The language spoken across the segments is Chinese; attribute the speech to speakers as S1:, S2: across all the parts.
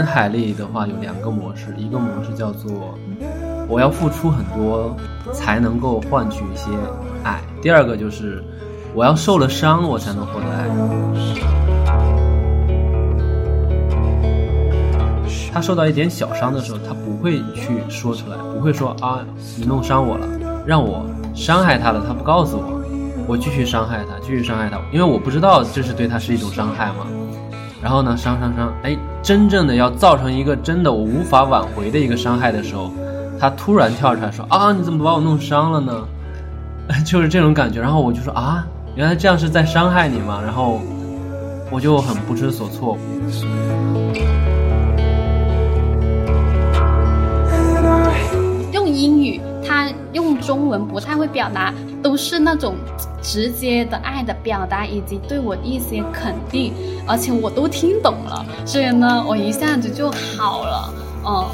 S1: 前海丽的话有两个模式，一个模式叫做我要付出很多才能够换取一些爱，第二个就是我要受了伤我才能获得爱。他受到一点小伤的时候，他不会去说出来，不会说啊你弄伤我了，让我伤害他了，他不告诉我，我继续伤害他，继续伤害他，因为我不知道这是对他是一种伤害嘛。然后呢，伤伤伤，哎，真正的要造成一个真的我无法挽回的一个伤害的时候，他突然跳出来说啊，你怎么把我弄伤了呢？就是这种感觉。然后我就说啊，原来这样是在伤害你吗？然后我就很不知所措。
S2: 用英语，他用中文不太会表达，都是那种直接的爱的表达，以及对我一些肯定，而且我都听懂了，所以呢，我一下子就好了，嗯。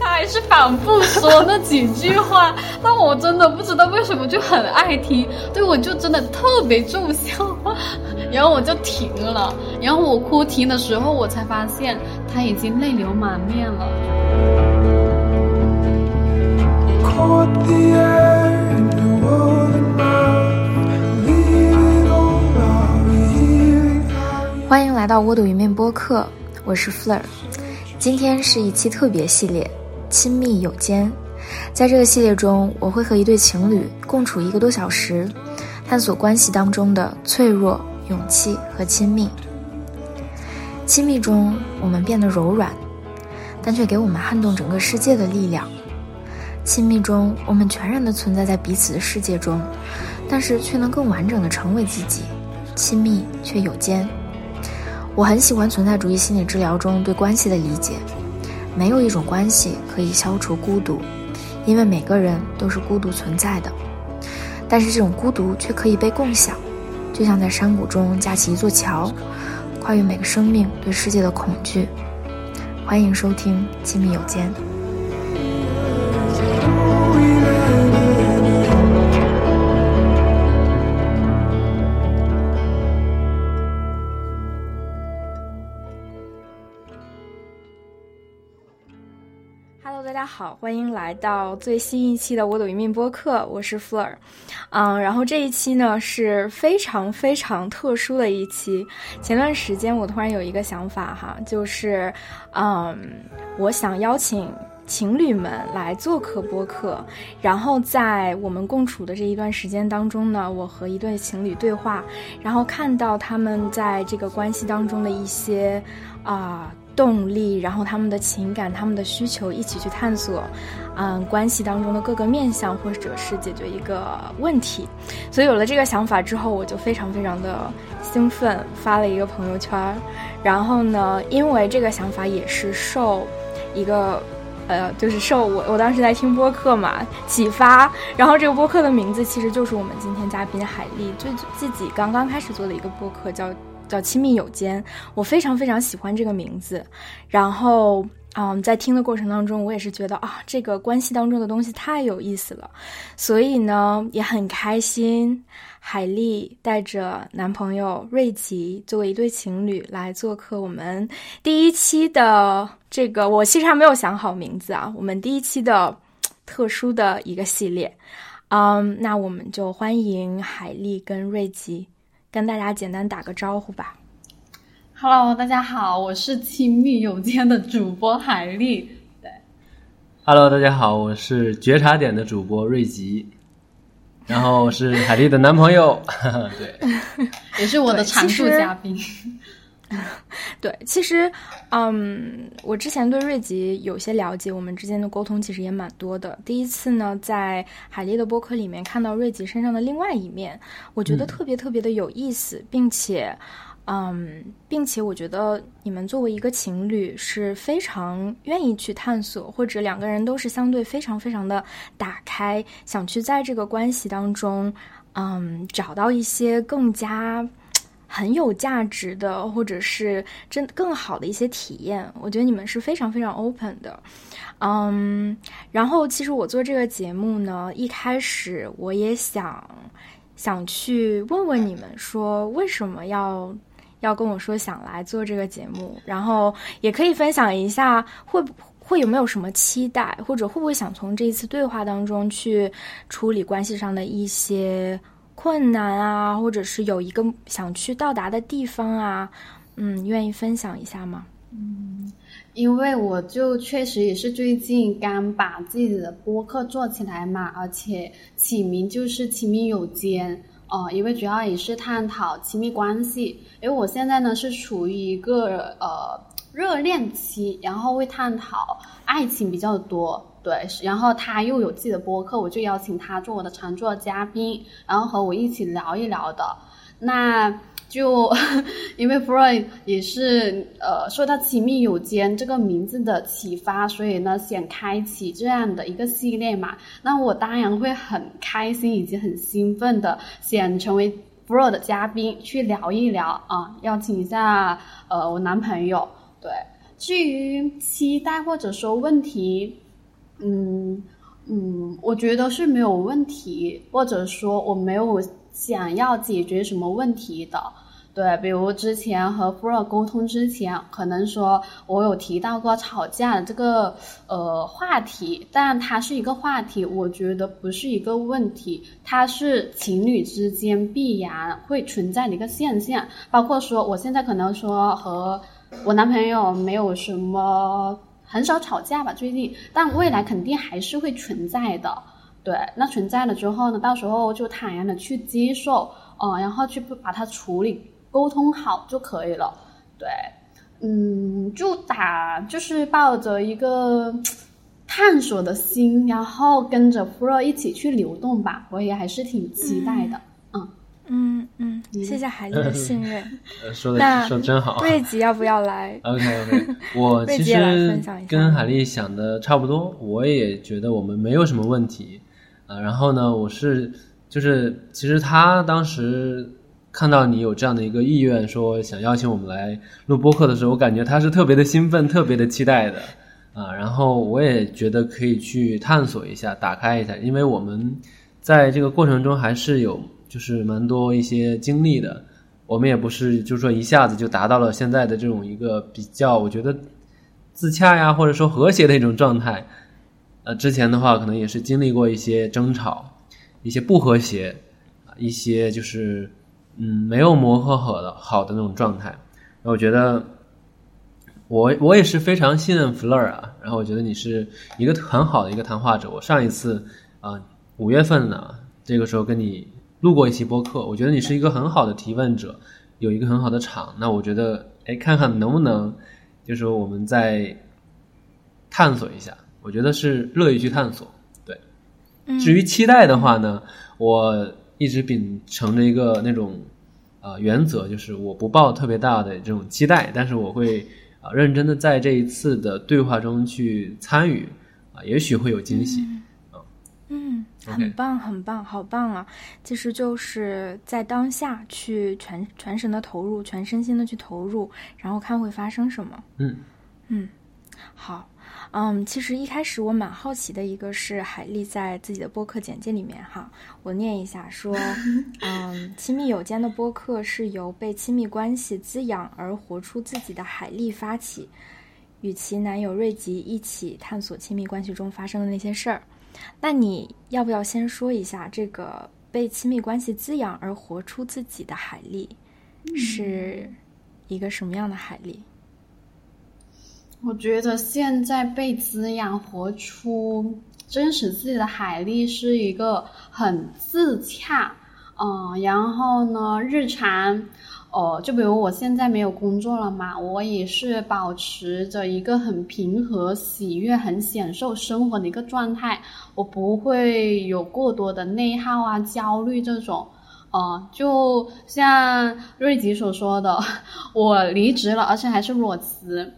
S2: 他还是反复说那几句话，但我真的不知道为什么就很爱听，对我就真的特别重效，然后我就停了，然后我哭停的时候，我才发现他已经泪流满面了。
S3: 欢迎来到窝的云面播客，我是 Fleur。今天是一期特别系列《亲密有间》。在这个系列中，我会和一对情侣共处一个多小时，探索关系当中的脆弱、勇气和亲密。亲密中，我们变得柔软，但却给我们撼动整个世界的力量。亲密中，我们全然的存在在彼此的世界中，但是却能更完整的成为自己。亲密却有间。我很喜欢存在主义心理治疗中对关系的理解。没有一种关系可以消除孤独，因为每个人都是孤独存在的。但是这种孤独却可以被共享，就像在山谷中架起一座桥，跨越每个生命对世界的恐惧。欢迎收听《亲密有间》。好，欢迎来到最新一期的我抖音面播客，我是 Fleur，嗯，然后这一期呢是非常非常特殊的一期。前段时间我突然有一个想法哈，就是嗯，我想邀请情侣们来做客播客，然后在我们共处的这一段时间当中呢，我和一对情侣对话，然后看到他们在这个关系当中的一些啊。动力，然后他们的情感、他们的需求，一起去探索，嗯，关系当中的各个面向，或者是解决一个问题。所以有了这个想法之后，我就非常非常的兴奋，发了一个朋友圈。然后呢，因为这个想法也是受一个，呃，就是受我我当时在听播客嘛启发。然后这个播客的名字其实就是我们今天嘉宾海丽最自己刚刚开始做的一个播客，叫。叫亲密有间，我非常非常喜欢这个名字。然后，嗯，在听的过程当中，我也是觉得啊，这个关系当中的东西太有意思了。所以呢，也很开心，海丽带着男朋友瑞吉作为一对情侣来做客我们第一期的这个，我其实还没有想好名字啊。我们第一期的特殊的一个系列，嗯，那我们就欢迎海丽跟瑞吉。跟大家简单打个招呼吧。
S2: Hello，大家好，我是亲密有间的主播海丽。对
S1: ，Hello，大家好，我是觉察点的主播瑞吉，然后是海丽的男朋友，对，
S2: 也是我的常驻嘉宾。
S3: 对，其实，嗯，我之前对瑞吉有些了解，我们之间的沟通其实也蛮多的。第一次呢，在海丽的播客里面看到瑞吉身上的另外一面，我觉得特别特别的有意思，并且，嗯，并且我觉得你们作为一个情侣是非常愿意去探索，或者两个人都是相对非常非常的打开，想去在这个关系当中，嗯，找到一些更加。很有价值的，或者是真更好的一些体验，我觉得你们是非常非常 open 的，嗯，然后其实我做这个节目呢，一开始我也想想去问问你们，说为什么要要跟我说想来做这个节目，然后也可以分享一下会不会有没有什么期待，或者会不会想从这一次对话当中去处理关系上的一些困难啊，或者是有一个想去到达的地方啊，嗯，愿意分享一下吗？
S2: 嗯，因为我就确实也是最近刚把自己的播客做起来嘛，而且起名就是亲密有间。哦，因为主要也是探讨亲密关系，因为我现在呢是处于一个呃热恋期，然后会探讨爱情比较多，对，然后他又有自己的播客，我就邀请他做我的常驻嘉宾，然后和我一起聊一聊的，那。就 因为 Freud 也是呃受到“亲密有间”这个名字的启发，所以呢想开启这样的一个系列嘛。那我当然会很开心以及很兴奋的想成为 Freud 的嘉宾去聊一聊啊，邀请一下呃我男朋友。对，至于期待或者说问题，嗯嗯，我觉得是没有问题，或者说我没有想要解决什么问题的。对，比如之前和 f 尔沟通之前，可能说我有提到过吵架的这个呃话题，但它是一个话题，我觉得不是一个问题，它是情侣之间必然会存在的一个现象。包括说我现在可能说和我男朋友没有什么很少吵架吧，最近，但未来肯定还是会存在的。对，那存在了之后呢，到时候就坦然的去接受，嗯，然后去把它处理。沟通好就可以了，对，嗯，就打就是抱着一个探索的心，然后跟着 Pro 一起去流动吧，我也还是挺期待的，
S3: 嗯嗯嗯，谢谢海丽的信任，
S1: 说的说真好，
S3: 瑞吉要不要来？
S1: OK OK，我 其实跟海丽想的差不多，我也觉得我们没有什么问题，啊，然后呢，我是就是其实他当时。看到你有这样的一个意愿，说想邀请我们来录播客的时候，我感觉他是特别的兴奋，特别的期待的啊。然后我也觉得可以去探索一下，打开一下，因为我们在这个过程中还是有就是蛮多一些经历的。我们也不是就是说一下子就达到了现在的这种一个比较，我觉得自洽呀，或者说和谐的一种状态。呃，之前的话可能也是经历过一些争吵，一些不和谐，一些就是。嗯，没有磨合好的好的那种状态，我觉得我我也是非常信任 Fleur 啊，然后我觉得你是一个很好的一个谈话者。我上一次啊五月份呢，这个时候跟你录过一期播客，我觉得你是一个很好的提问者，有一个很好的场。那我觉得，哎，看看能不能，就是我们再探索一下，我觉得是乐意去探索。对，至于期待的话呢，我。一直秉承着一个那种，呃，原则，就是我不抱特别大的这种期待，但是我会啊认真的在这一次的对话中去参与，啊，也许会有惊喜，
S3: 啊，嗯，很棒，很棒，好棒啊！其实就是在当下去全全神的投入，全身心的去投入，然后看会发生什么。
S1: 嗯
S3: 嗯，好。嗯，其实一开始我蛮好奇的一个是海丽在自己的播客简介里面哈，我念一下说，嗯，亲密有间的播客是由被亲密关系滋养而活出自己的海丽发起，与其男友瑞吉一起探索亲密关系中发生的那些事儿。那你要不要先说一下这个被亲密关系滋养而活出自己的海丽是一个什么样的海丽？
S2: 我觉得现在被滋养、活出真实自己的海丽是一个很自洽，嗯，然后呢，日常，哦，就比如我现在没有工作了嘛，我也是保持着一个很平和、喜悦、很享受生活的一个状态，我不会有过多的内耗啊、焦虑这种，哦，就像瑞吉所说的，我离职了，而且还是裸辞。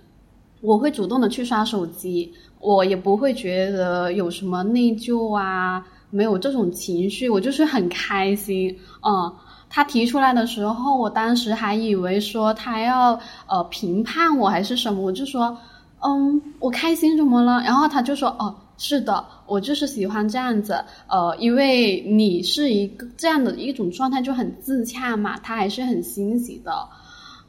S2: 我会主动的去刷手机，我也不会觉得有什么内疚啊，没有这种情绪，我就是很开心。嗯，他提出来的时候，我当时还以为说他要呃评判我还是什么，我就说，嗯，我开心怎么了？然后他就说，哦，是的，我就是喜欢这样子，呃，因为你是一个这样的一种状态就很自洽嘛，他还是很欣喜的。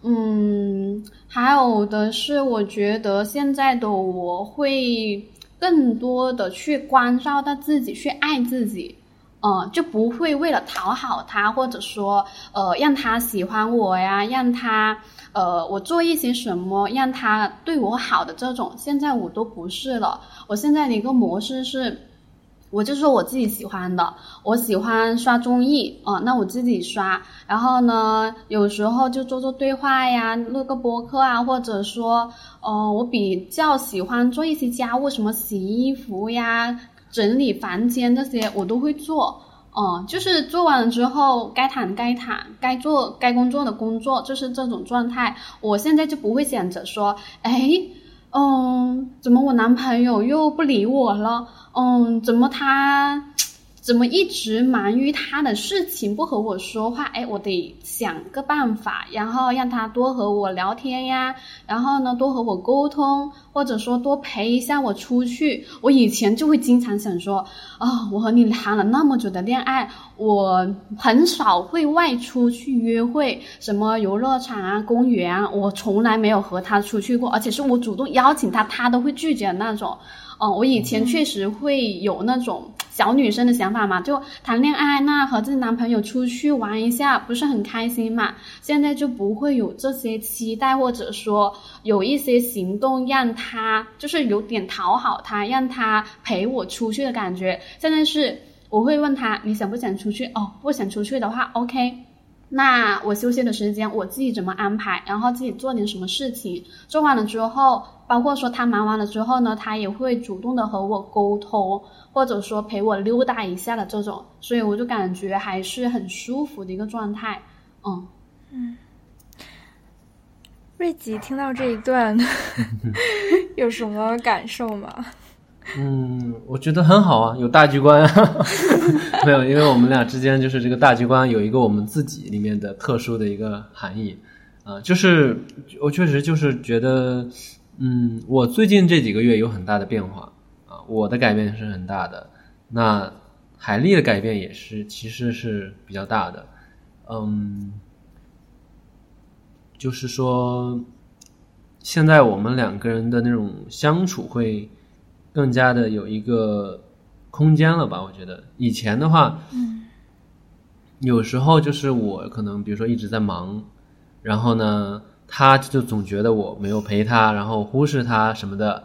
S2: 嗯，还有的是，我觉得现在的我会更多的去关照到自己，去爱自己。嗯，就不会为了讨好他，或者说，呃，让他喜欢我呀，让他，呃，我做一些什么让他对我好的这种，现在我都不是了。我现在的一个模式是，我就说我自己喜欢的，我喜欢刷综艺，啊，那我自己刷。然后呢，有时候就做做对话呀，录个播客啊，或者说，呃，我比较喜欢做一些家务，什么洗衣服呀。整理房间这些我都会做，哦，就是做完了之后该躺该躺，该做该工作的工作，就是这种状态。我现在就不会想着说，哎，嗯，怎么我男朋友又不理我了？嗯，怎么他？怎么一直忙于他的事情，不和我说话？哎，我得想个办法，然后让他多和我聊天呀，然后呢，多和我沟通，或者说多陪一下我出去。我以前就会经常想说，啊，我和你谈了那么久的恋爱，我很少会外出去约会，什么游乐场啊、公园啊，我从来没有和他出去过，而且是我主动邀请他，他都会拒绝的那种。哦，我以前确实会有那种小女生的想法嘛，就谈恋爱，那和自己男朋友出去玩一下，不是很开心嘛？现在就不会有这些期待，或者说有一些行动让他就是有点讨好他，让他陪我出去的感觉。现在是我会问他，你想不想出去？哦，不想出去的话，OK。那我休息的时间我自己怎么安排？然后自己做点什么事情，做完了之后，包括说他忙完了之后呢，他也会主动的和我沟通，或者说陪我溜达一下的这种，所以我就感觉还是很舒服的一个状态。嗯
S3: 嗯，瑞吉听到这一段 有什么感受吗？
S1: 嗯，我觉得很好啊，有大局观啊。没有，因为我们俩之间就是这个大局观有一个我们自己里面的特殊的一个含义啊，就是我确实就是觉得，嗯，我最近这几个月有很大的变化啊，我的改变是很大的，那海丽的改变也是其实是比较大的，嗯，就是说现在我们两个人的那种相处会。更加的有一个空间了吧？我觉得以前的话，
S3: 嗯，
S1: 有时候就是我可能比如说一直在忙，然后呢，他就总觉得我没有陪他，然后忽视他什么的，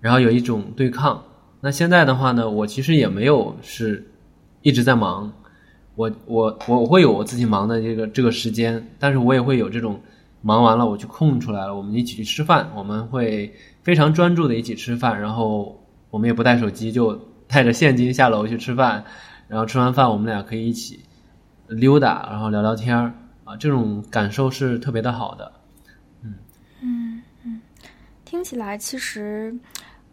S1: 然后有一种对抗。那现在的话呢，我其实也没有是一直在忙，我我我我会有我自己忙的这个这个时间，但是我也会有这种忙完了我就空出来了，我们一起去吃饭，我们会。非常专注的一起吃饭，然后我们也不带手机，就带着现金下楼去吃饭，然后吃完饭我们俩可以一起溜达，然后聊聊天儿啊，这种感受是特别的好的。
S3: 嗯嗯，听起来其实。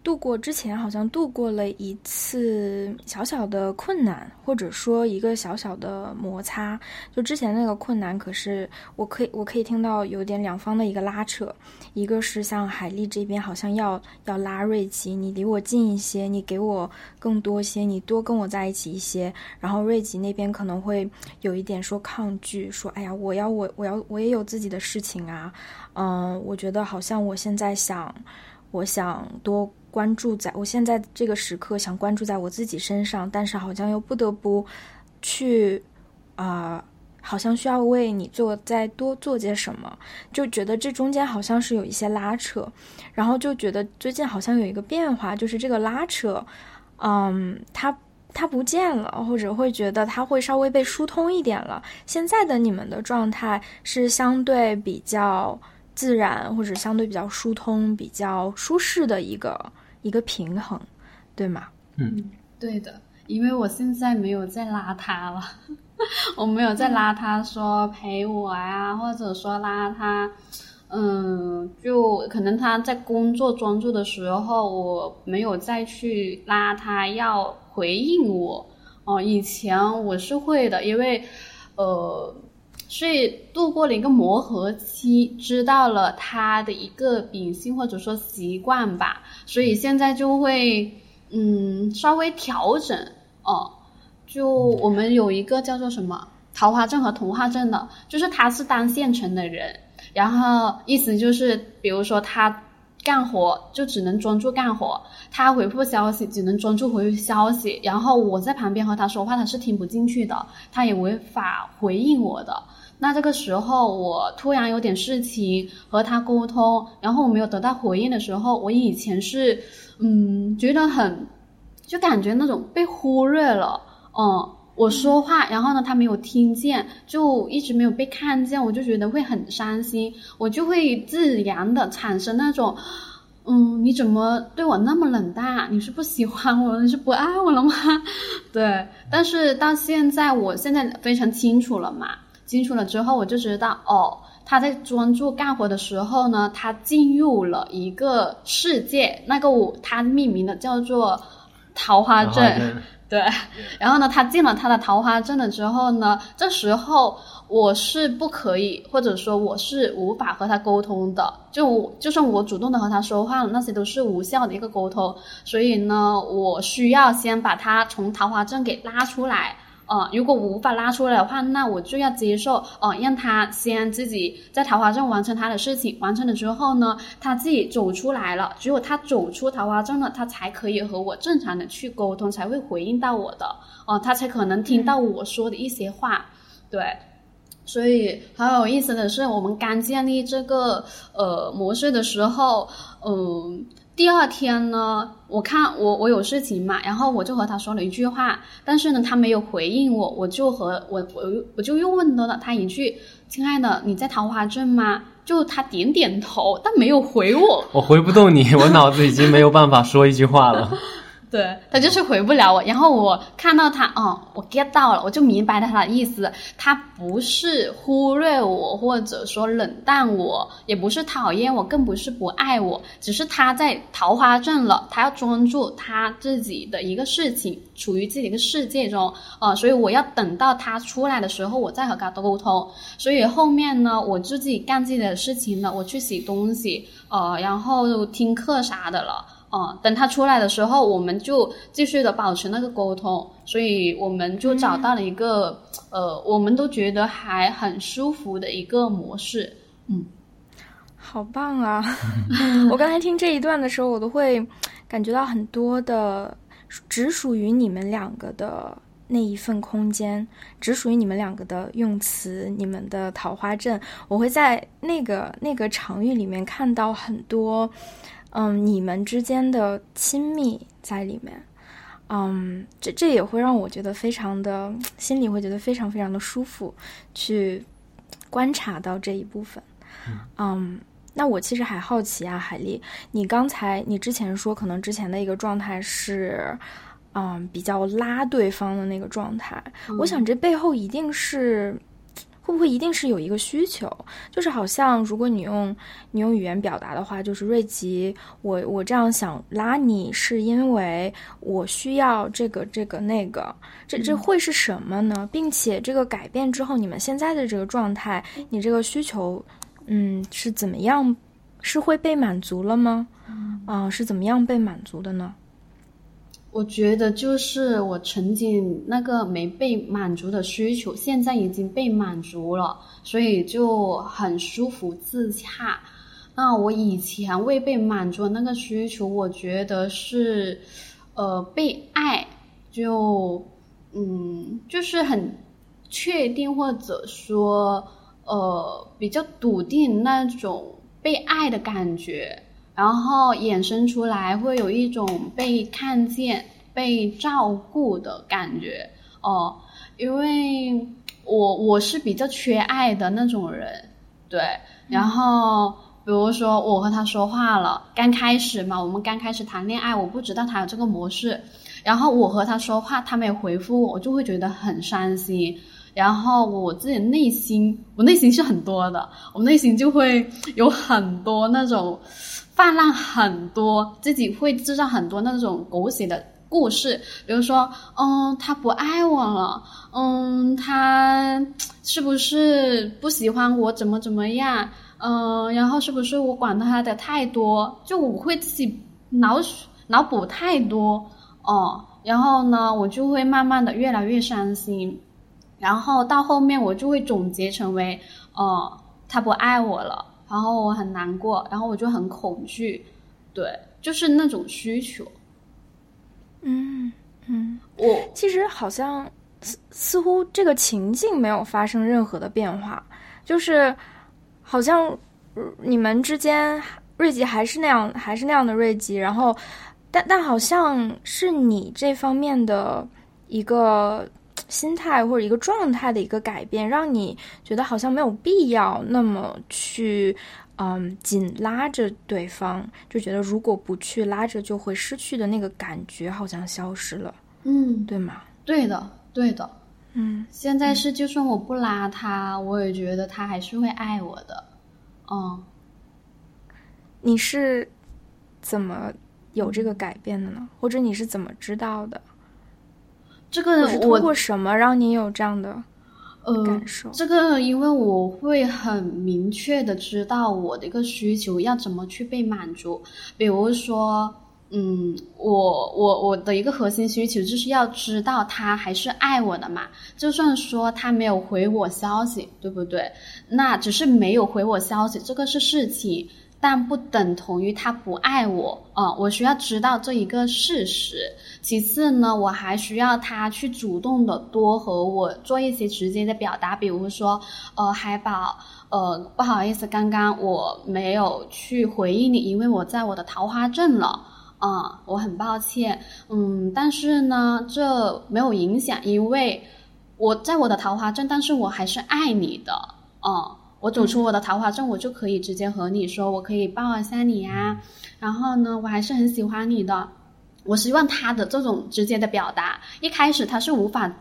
S3: 度过之前好像度过了一次小小的困难，或者说一个小小的摩擦。就之前那个困难，可是我可以我可以听到有点两方的一个拉扯，一个是像海丽这边好像要要拉瑞吉，你离我近一些，你给我更多些，你多跟我在一起一些。然后瑞吉那边可能会有一点说抗拒，说哎呀，我要我我要我也有自己的事情啊，嗯，我觉得好像我现在想我想多。关注在我现在这个时刻，想关注在我自己身上，但是好像又不得不去啊，好像需要为你做再多做些什么，就觉得这中间好像是有一些拉扯，然后就觉得最近好像有一个变化，就是这个拉扯，嗯，它它不见了，或者会觉得它会稍微被疏通一点了。现在的你们的状态是相对比较自然，或者相对比较疏通、比较舒适的一个。一个平衡，对吗？
S1: 嗯，
S2: 对的，因为我现在没有再拉他了，我没有再拉他说陪我呀，或者说拉他，嗯，就可能他在工作专注的时候，我没有再去拉他要回应我。哦，以前我是会的，因为，呃。所以度过了一个磨合期，知道了他的一个秉性或者说习惯吧，所以现在就会嗯稍微调整哦。就我们有一个叫做什么桃花症和童话症的，就是他是单线程的人，然后意思就是，比如说他干活就只能专注干活，他回复消息只能专注回复消息，然后我在旁边和他说话，他是听不进去的，他也无法回应我的。那这个时候我突然有点事情和他沟通，然后我没有得到回应的时候，我以前是嗯觉得很就感觉那种被忽略了，嗯。我说话，然后呢，他没有听见，就一直没有被看见，我就觉得会很伤心，我就会自然的产生那种，嗯，你怎么对我那么冷淡？你是不喜欢我，你是不爱我了吗？对，但是到现在，我现在非常清楚了嘛，清楚了之后，我就知道，哦，他在专注干活的时候呢，他进入了一个世界，那个我他命名的叫做桃花镇。对，然后呢，他进了他的桃花镇了之后呢，这时候我是不可以，或者说我是无法和他沟通的，就就算我主动的和他说话了，那些都是无效的一个沟通，所以呢，我需要先把他从桃花镇给拉出来。呃，如果我无法拉出来的话，那我就要接受，呃，让他先自己在桃花镇完成他的事情，完成了之后呢，他自己走出来了，只有他走出桃花镇了，他才可以和我正常的去沟通，才会回应到我的，哦，他才可能听到我说的一些话，对，所以很有意思的是，我们刚建立这个呃模式的时候，嗯。第二天呢，我看我我有事情嘛，然后我就和他说了一句话，但是呢，他没有回应我，我就和我我我就又问了他一句：“亲爱的，你在桃花镇吗？”就他点点头，但没有回我。
S1: 我回不动你，我脑子已经没有办法说一句话了。
S2: 对他就是回不了我，然后我看到他，哦，我 get 到了，我就明白了他的意思。他不是忽略我，或者说冷淡我，也不是讨厌我，更不是不爱我，只是他在桃花镇了，他要专注他自己的一个事情，处于自己的一个世界中，呃，所以我要等到他出来的时候，我再和他沟通。所以后面呢，我就自己干自己的事情了，我去洗东西，呃，然后听课啥的了。哦，等他出来的时候，我们就继续的保持那个沟通，所以我们就找到了一个呃，我们都觉得还很舒服的一个模式。嗯，
S3: 好棒啊！我刚才听这一段的时候，我都会感觉到很多的只属于你们两个的那一份空间，只属于你们两个的用词，你们的桃花阵，我会在那个那个场域里面看到很多。嗯，你们之间的亲密在里面，嗯，这这也会让我觉得非常的，心里会觉得非常非常的舒服，去观察到这一部分。嗯，那我其实还好奇啊，海丽，你刚才你之前说可能之前的一个状态是，嗯，比较拉对方的那个状态，我想这背后一定是。会不会一定是有一个需求？就是好像如果你用你用语言表达的话，就是瑞吉，我我这样想拉你，是因为我需要这个这个那个，这这会是什么呢？并且这个改变之后，你们现在的这个状态，你这个需求，嗯，是怎么样？是会被满足了吗？啊，是怎么样被满足的呢？
S2: 我觉得就是我曾经那个没被满足的需求，现在已经被满足了，所以就很舒服自洽。那我以前未被满足的那个需求，我觉得是，呃，被爱，就，嗯，就是很确定或者说，呃，比较笃定那种被爱的感觉。然后衍生出来会有一种被看见、被照顾的感觉哦，因为我我是比较缺爱的那种人，对。然后比如说我和他说话了，刚开始嘛，我们刚开始谈恋爱，我不知道他有这个模式，然后我和他说话，他没有回复我，我就会觉得很伤心。然后我自己内心，我内心是很多的，我内心就会有很多那种。泛滥很多，自己会制造很多那种狗血的故事，比如说，嗯，他不爱我了，嗯，他是不是不喜欢我，怎么怎么样，嗯，然后是不是我管他的太多，就我会自己脑脑补太多，哦，然后呢，我就会慢慢的越来越伤心，然后到后面我就会总结成为，哦。他不爱我了，然后我很难过，然后我就很恐惧，对，就是那种需求。
S3: 嗯嗯，
S2: 我
S3: 其实好像似似乎这个情境没有发生任何的变化，就是好像呃你们之间瑞吉还是那样，还是那样的瑞吉，然后但但好像是你这方面的一个心态或者一个状态的一个改变，让你觉得好像没有必要那么去。嗯，紧拉着对方，就觉得如果不去拉着，就会失去的那个感觉好像消失了，
S2: 嗯，
S3: 对吗？
S2: 对的，对的。
S3: 嗯
S2: 现在是，就算我不拉他，我也觉得他还是会爱我的。嗯，
S3: 你是怎么有这个改变的呢？或者你是怎么知道的？
S2: 这个
S3: 是通过什么让你有这样的
S2: 呃
S3: 感受？
S2: 这个因为我会很明确的知道我的一个需求要怎么去被满足，比如说。嗯，我我我的一个核心需求就是要知道他还是爱我的嘛，就算说他没有回我消息，对不对？那只是没有回我消息，这个是事情，但不等同于他不爱我啊、我需要知道这一个事实。其次呢，我还需要他去主动的多和我做一些直接的表达，比如说，呃，海宝，呃，不好意思，刚刚我没有去回应你，因为我在我的桃花镇了。啊、我很抱歉，嗯，但是呢，这没有影响，因为我在我的桃花镇，但是我还是爱你的，啊、我走出我的桃花镇，我就可以直接和你说，我可以抱一下你啊，然后呢，我还是很喜欢你的。我希望他的这种直接的表达，一开始他是无法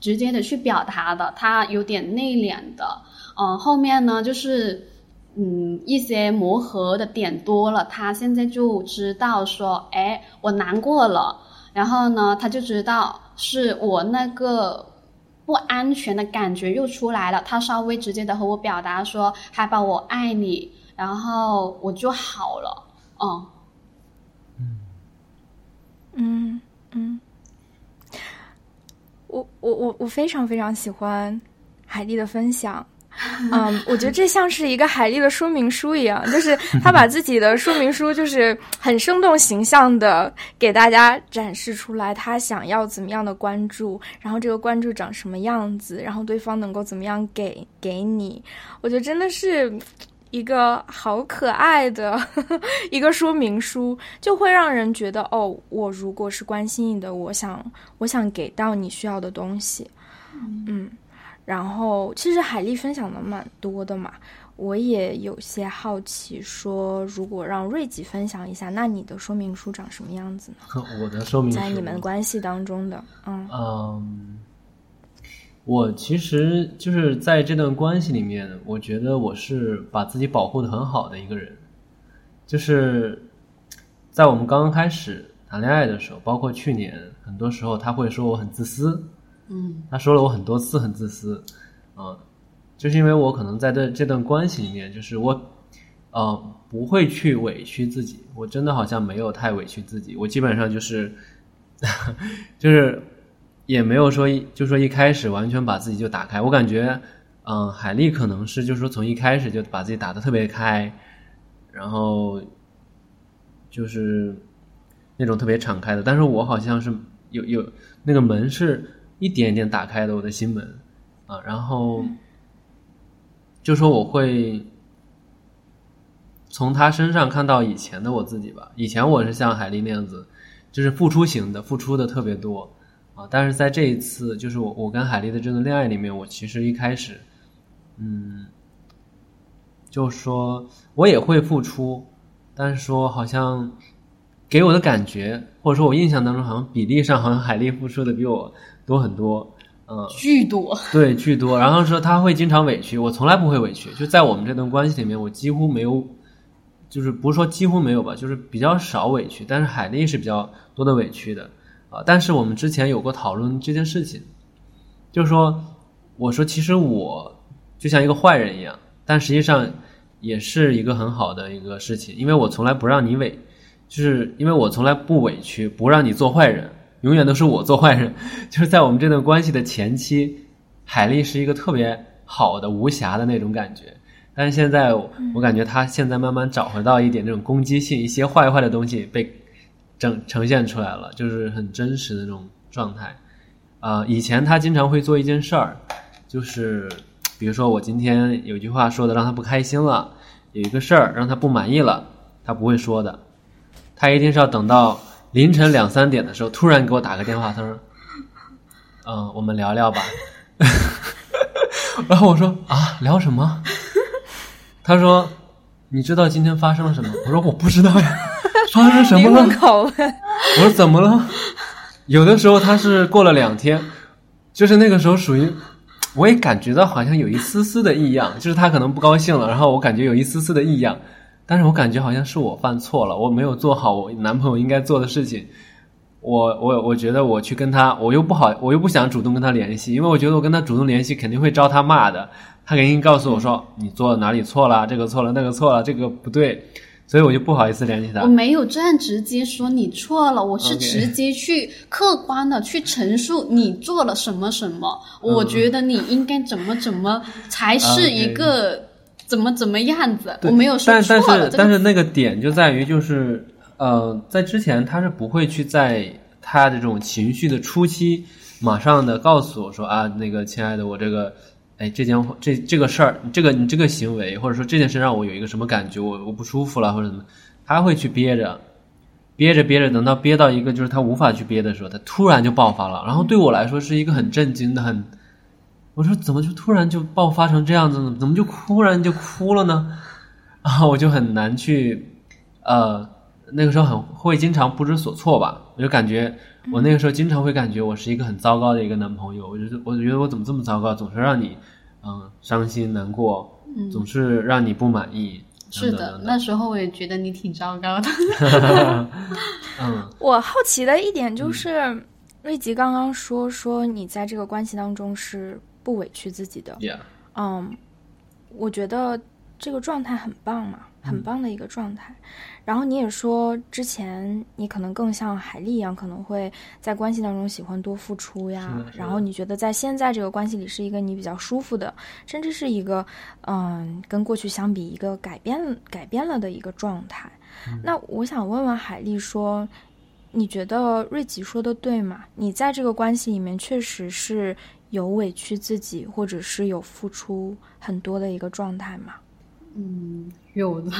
S2: 直接的去表达的，他有点内敛的。嗯、后面呢，就是嗯一些磨合的点多了，他现在就知道说，哎，我难过了，然后呢，他就知道是我那个。不安全的感觉又出来了，他稍微直接的和我表达说：“海宝，我爱你。”然后我就好了，嗯。
S3: 嗯嗯，我我我我非常非常喜欢海蒂的分享。嗯，我觉得这像是一个海丽的说明书一样，就是他把自己的说明书，就是很生动形象的给大家展示出来，他想要怎么样的关注，然后这个关注长什么样子，然后对方能够怎么样给给你，我觉得真的是一个好可爱的 一个说明书，就会让人觉得哦，我如果是关心你的，我想我想给到你需要的东西，嗯。然后，其实海丽分享的蛮多的嘛，我也有些好奇，说如果让瑞吉分享一下，那你的说明书长什么样子呢？
S1: 我的说明书
S3: 在你们关系当中的，嗯
S1: 嗯，我其实就是在这段关系里面，我觉得我是把自己保护的很好的一个人，就是在我们刚刚开始谈恋爱的时候，包括去年，很多时候他会说我很自私，
S2: 嗯。
S1: 他说了我很多次很自私，啊、就是因为我可能在这这段关系里面，就是我，呃，不会去委屈自己，我真的好像没有太委屈自己，我基本上就是，就是也没有说就说一开始完全把自己就打开，我感觉，嗯、海丽可能是就是说从一开始就把自己打得特别开，然后就是那种特别敞开的，但是我好像是有有那个门是一点一点打开的，我的心门啊，然后就说我会从他身上看到以前的我自己吧。以前我是像海丽那样子，就是付出型的，付出的特别多啊。但是在这一次，就是我我跟海丽的这段恋爱里面，我其实一开始，嗯，就说我也会付出，但是说好像给我的感觉，或者说我印象当中，好像比例上好像海丽付出的比我多很多，嗯，
S2: 巨多，
S1: 对，巨多。然后说他会经常委屈，我从来不会委屈。就在我们这段关系里面，我几乎没有，就是不是说几乎没有吧，就是比较少委屈。但是海丽是比较多的委屈的啊。但是我们之前有过讨论这件事情，就是说，我说其实我就像一个坏人一样，但实际上也是一个很好的一个事情，因为我从来不让你委，就是因为我从来不委屈，不让你做坏人。永远都是我做坏人，就是在我们这段关系的前期，海丽是一个特别好的无瑕的那种感觉，但是现在我我感觉他现在慢慢找回到一点这种攻击性，一些坏坏的东西被呈呈现出来了，就是很真实的那种状态。啊、以前他经常会做一件事儿，就是比如说我今天有句话说的让他不开心了，有一个事儿让他不满意了，他不会说的，他一定是要等到凌晨两三点的时候，突然给我打个电话，他说：“嗯，我们聊聊吧。”然后我说：“啊，聊什么？”他说：“你知道今天发生了什么？”我说：“我不知道呀，发生什么了？”
S3: 拷问，
S1: 我说怎么了？有的时候他是过了两天，就是那个时候属于，我也感觉到好像有一丝丝的异样，就是他可能不高兴了，然后我感觉有一丝丝的异样，但是我感觉好像是我犯错了，我没有做好我男朋友应该做的事情。我我我觉得我去跟他，我又不好，我又不想主动跟他联系，因为我觉得我跟他主动联系肯定会招他骂的。他肯定告诉我说你做哪里错了，这个错了，那个错了，这个不对，所以我就不好意思联系他
S2: 我。没有这样直接说你错了，我是直接去客观的去陈述你做了什么什么，我觉得你应该怎么怎么才是一个怎么怎么样子，我没有说
S1: 但但
S2: 错了。这个
S1: 是但是那个点就在于就是呃，在之前他是不会去在他的这种情绪的初期，马上的告诉我说啊，那个亲爱的，我这个。哎，这件这这个事儿，这个你这个行为，或者说这件事让我有一个什么感觉，我我不舒服了，或者怎么，他会去憋着，憋着憋着，等到憋到一个就是他无法去憋的时候，他突然就爆发了。然后对我来说是一个很震惊的，很，我说怎么就突然就爆发成这样子呢？怎么就突然就哭了呢？然后我就很难去，呃，那个时候很会经常不知所措吧。我就感觉我那个时候经常会感觉我是一个很糟糕的一个男朋友。我觉得我觉得我怎么这么糟糕，总是让你嗯、伤心难过，总是让你不满意。
S2: 是的，
S1: 等等等等
S2: 那时候我也觉得你挺糟糕的。
S1: 嗯
S3: 我好奇的一点就是，瑞吉刚刚说说你在这个关系当中是不委屈自己的
S1: ，，Yeah，
S3: 嗯，我觉得这个状态很棒嘛，很棒的一个状态。然后你也说，之前你可能更像海丽一样，可能会在关系当中喜欢多付出呀然后你觉得在现在这个关系里是一个你比较舒服的，甚至是一个嗯，跟过去相比一个改变改变了的一个状态。那我想问问海丽说。你觉得瑞吉说的对吗？你在这个关系里面确实是有委屈自己，或者是有付出很多的一个状态吗？
S2: 嗯，有的。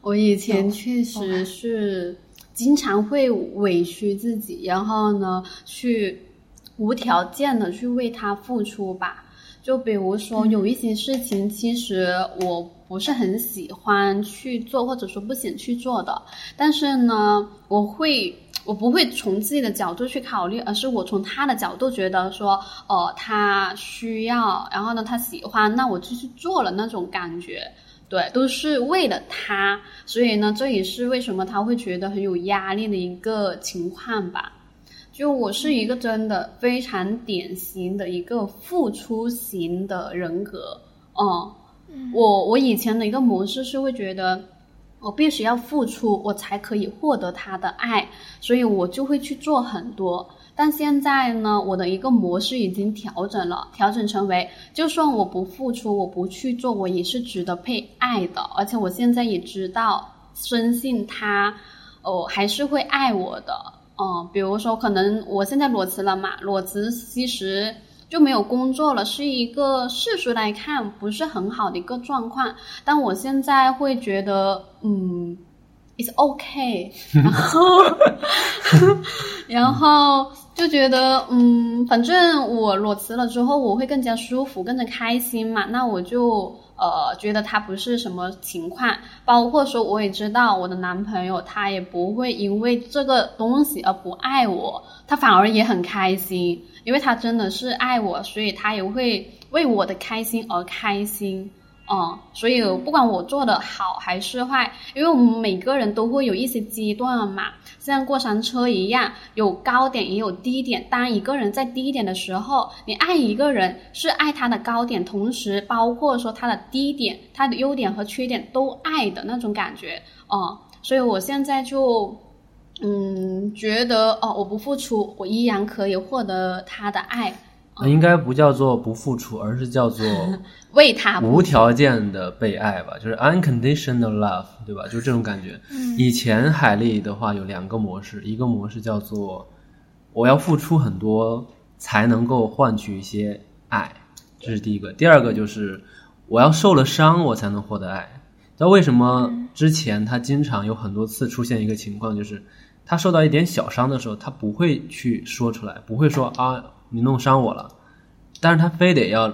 S2: 我以前确实是经常会委屈自己，然后呢，去无条件的去为他付出吧。就比如说有一些事情，其实我不是很喜欢去做，或者说不想去做的，但是呢，我会。我不会从自己的角度去考虑，而是我从他的角度觉得说，哦、他需要，然后呢，他喜欢，那我就去做了那种感觉。对，都是为了他，所以呢，这也是为什么他会觉得很有压力的一个情况吧。就我是一个真的非常典型的一个付出型的人格，嗯，我我以前的一个模式是会觉得。我必须要付出，我才可以获得他的爱，所以我就会去做很多。但现在呢，我的一个模式已经调整了，调整成为，就算我不付出，我不去做，我也是值得被爱的。而且我现在也知道，深信他，哦，还是会爱我的。嗯，比如说，可能我现在裸辞了嘛，裸辞其实就没有工作了，是一个世俗来看不是很好的一个状况。但我现在会觉得，嗯，it's okay，然后，然后就觉得，嗯，反正我裸辞了之后，我会更加舒服，更加开心嘛。那我就呃觉得他不是什么情况，包括说我也知道我的男朋友他也不会因为这个东西而不爱我，他反而也很开心，因为他真的是爱我，所以他也会为我的开心而开心。嗯，所以不管我做的好还是坏，因为我们每个人都会有一些阶段嘛，像过山车一样，有高点也有低点。当一个人在低点的时候，你爱一个人是爱他的高点，同时包括说他的低点、他的优点和缺点都爱的那种感觉。嗯，所以我现在就。嗯，觉得哦，我不付出，我依然可以获得他的爱，
S1: 应该不叫做不付出，而是叫做
S2: 为他
S1: 无条件的被爱吧，就是 unconditional love，对吧？就是这种感觉。以前海莉的话有两个模式，一个模式叫做我要付出很多才能够换取一些爱，这是第一个。第二个就是我要受了伤我才能获得爱。那为什么之前他经常有很多次出现一个情况，就是他受到一点小伤的时候，他不会去说出来，不会说啊。你弄伤我了，但是他非得要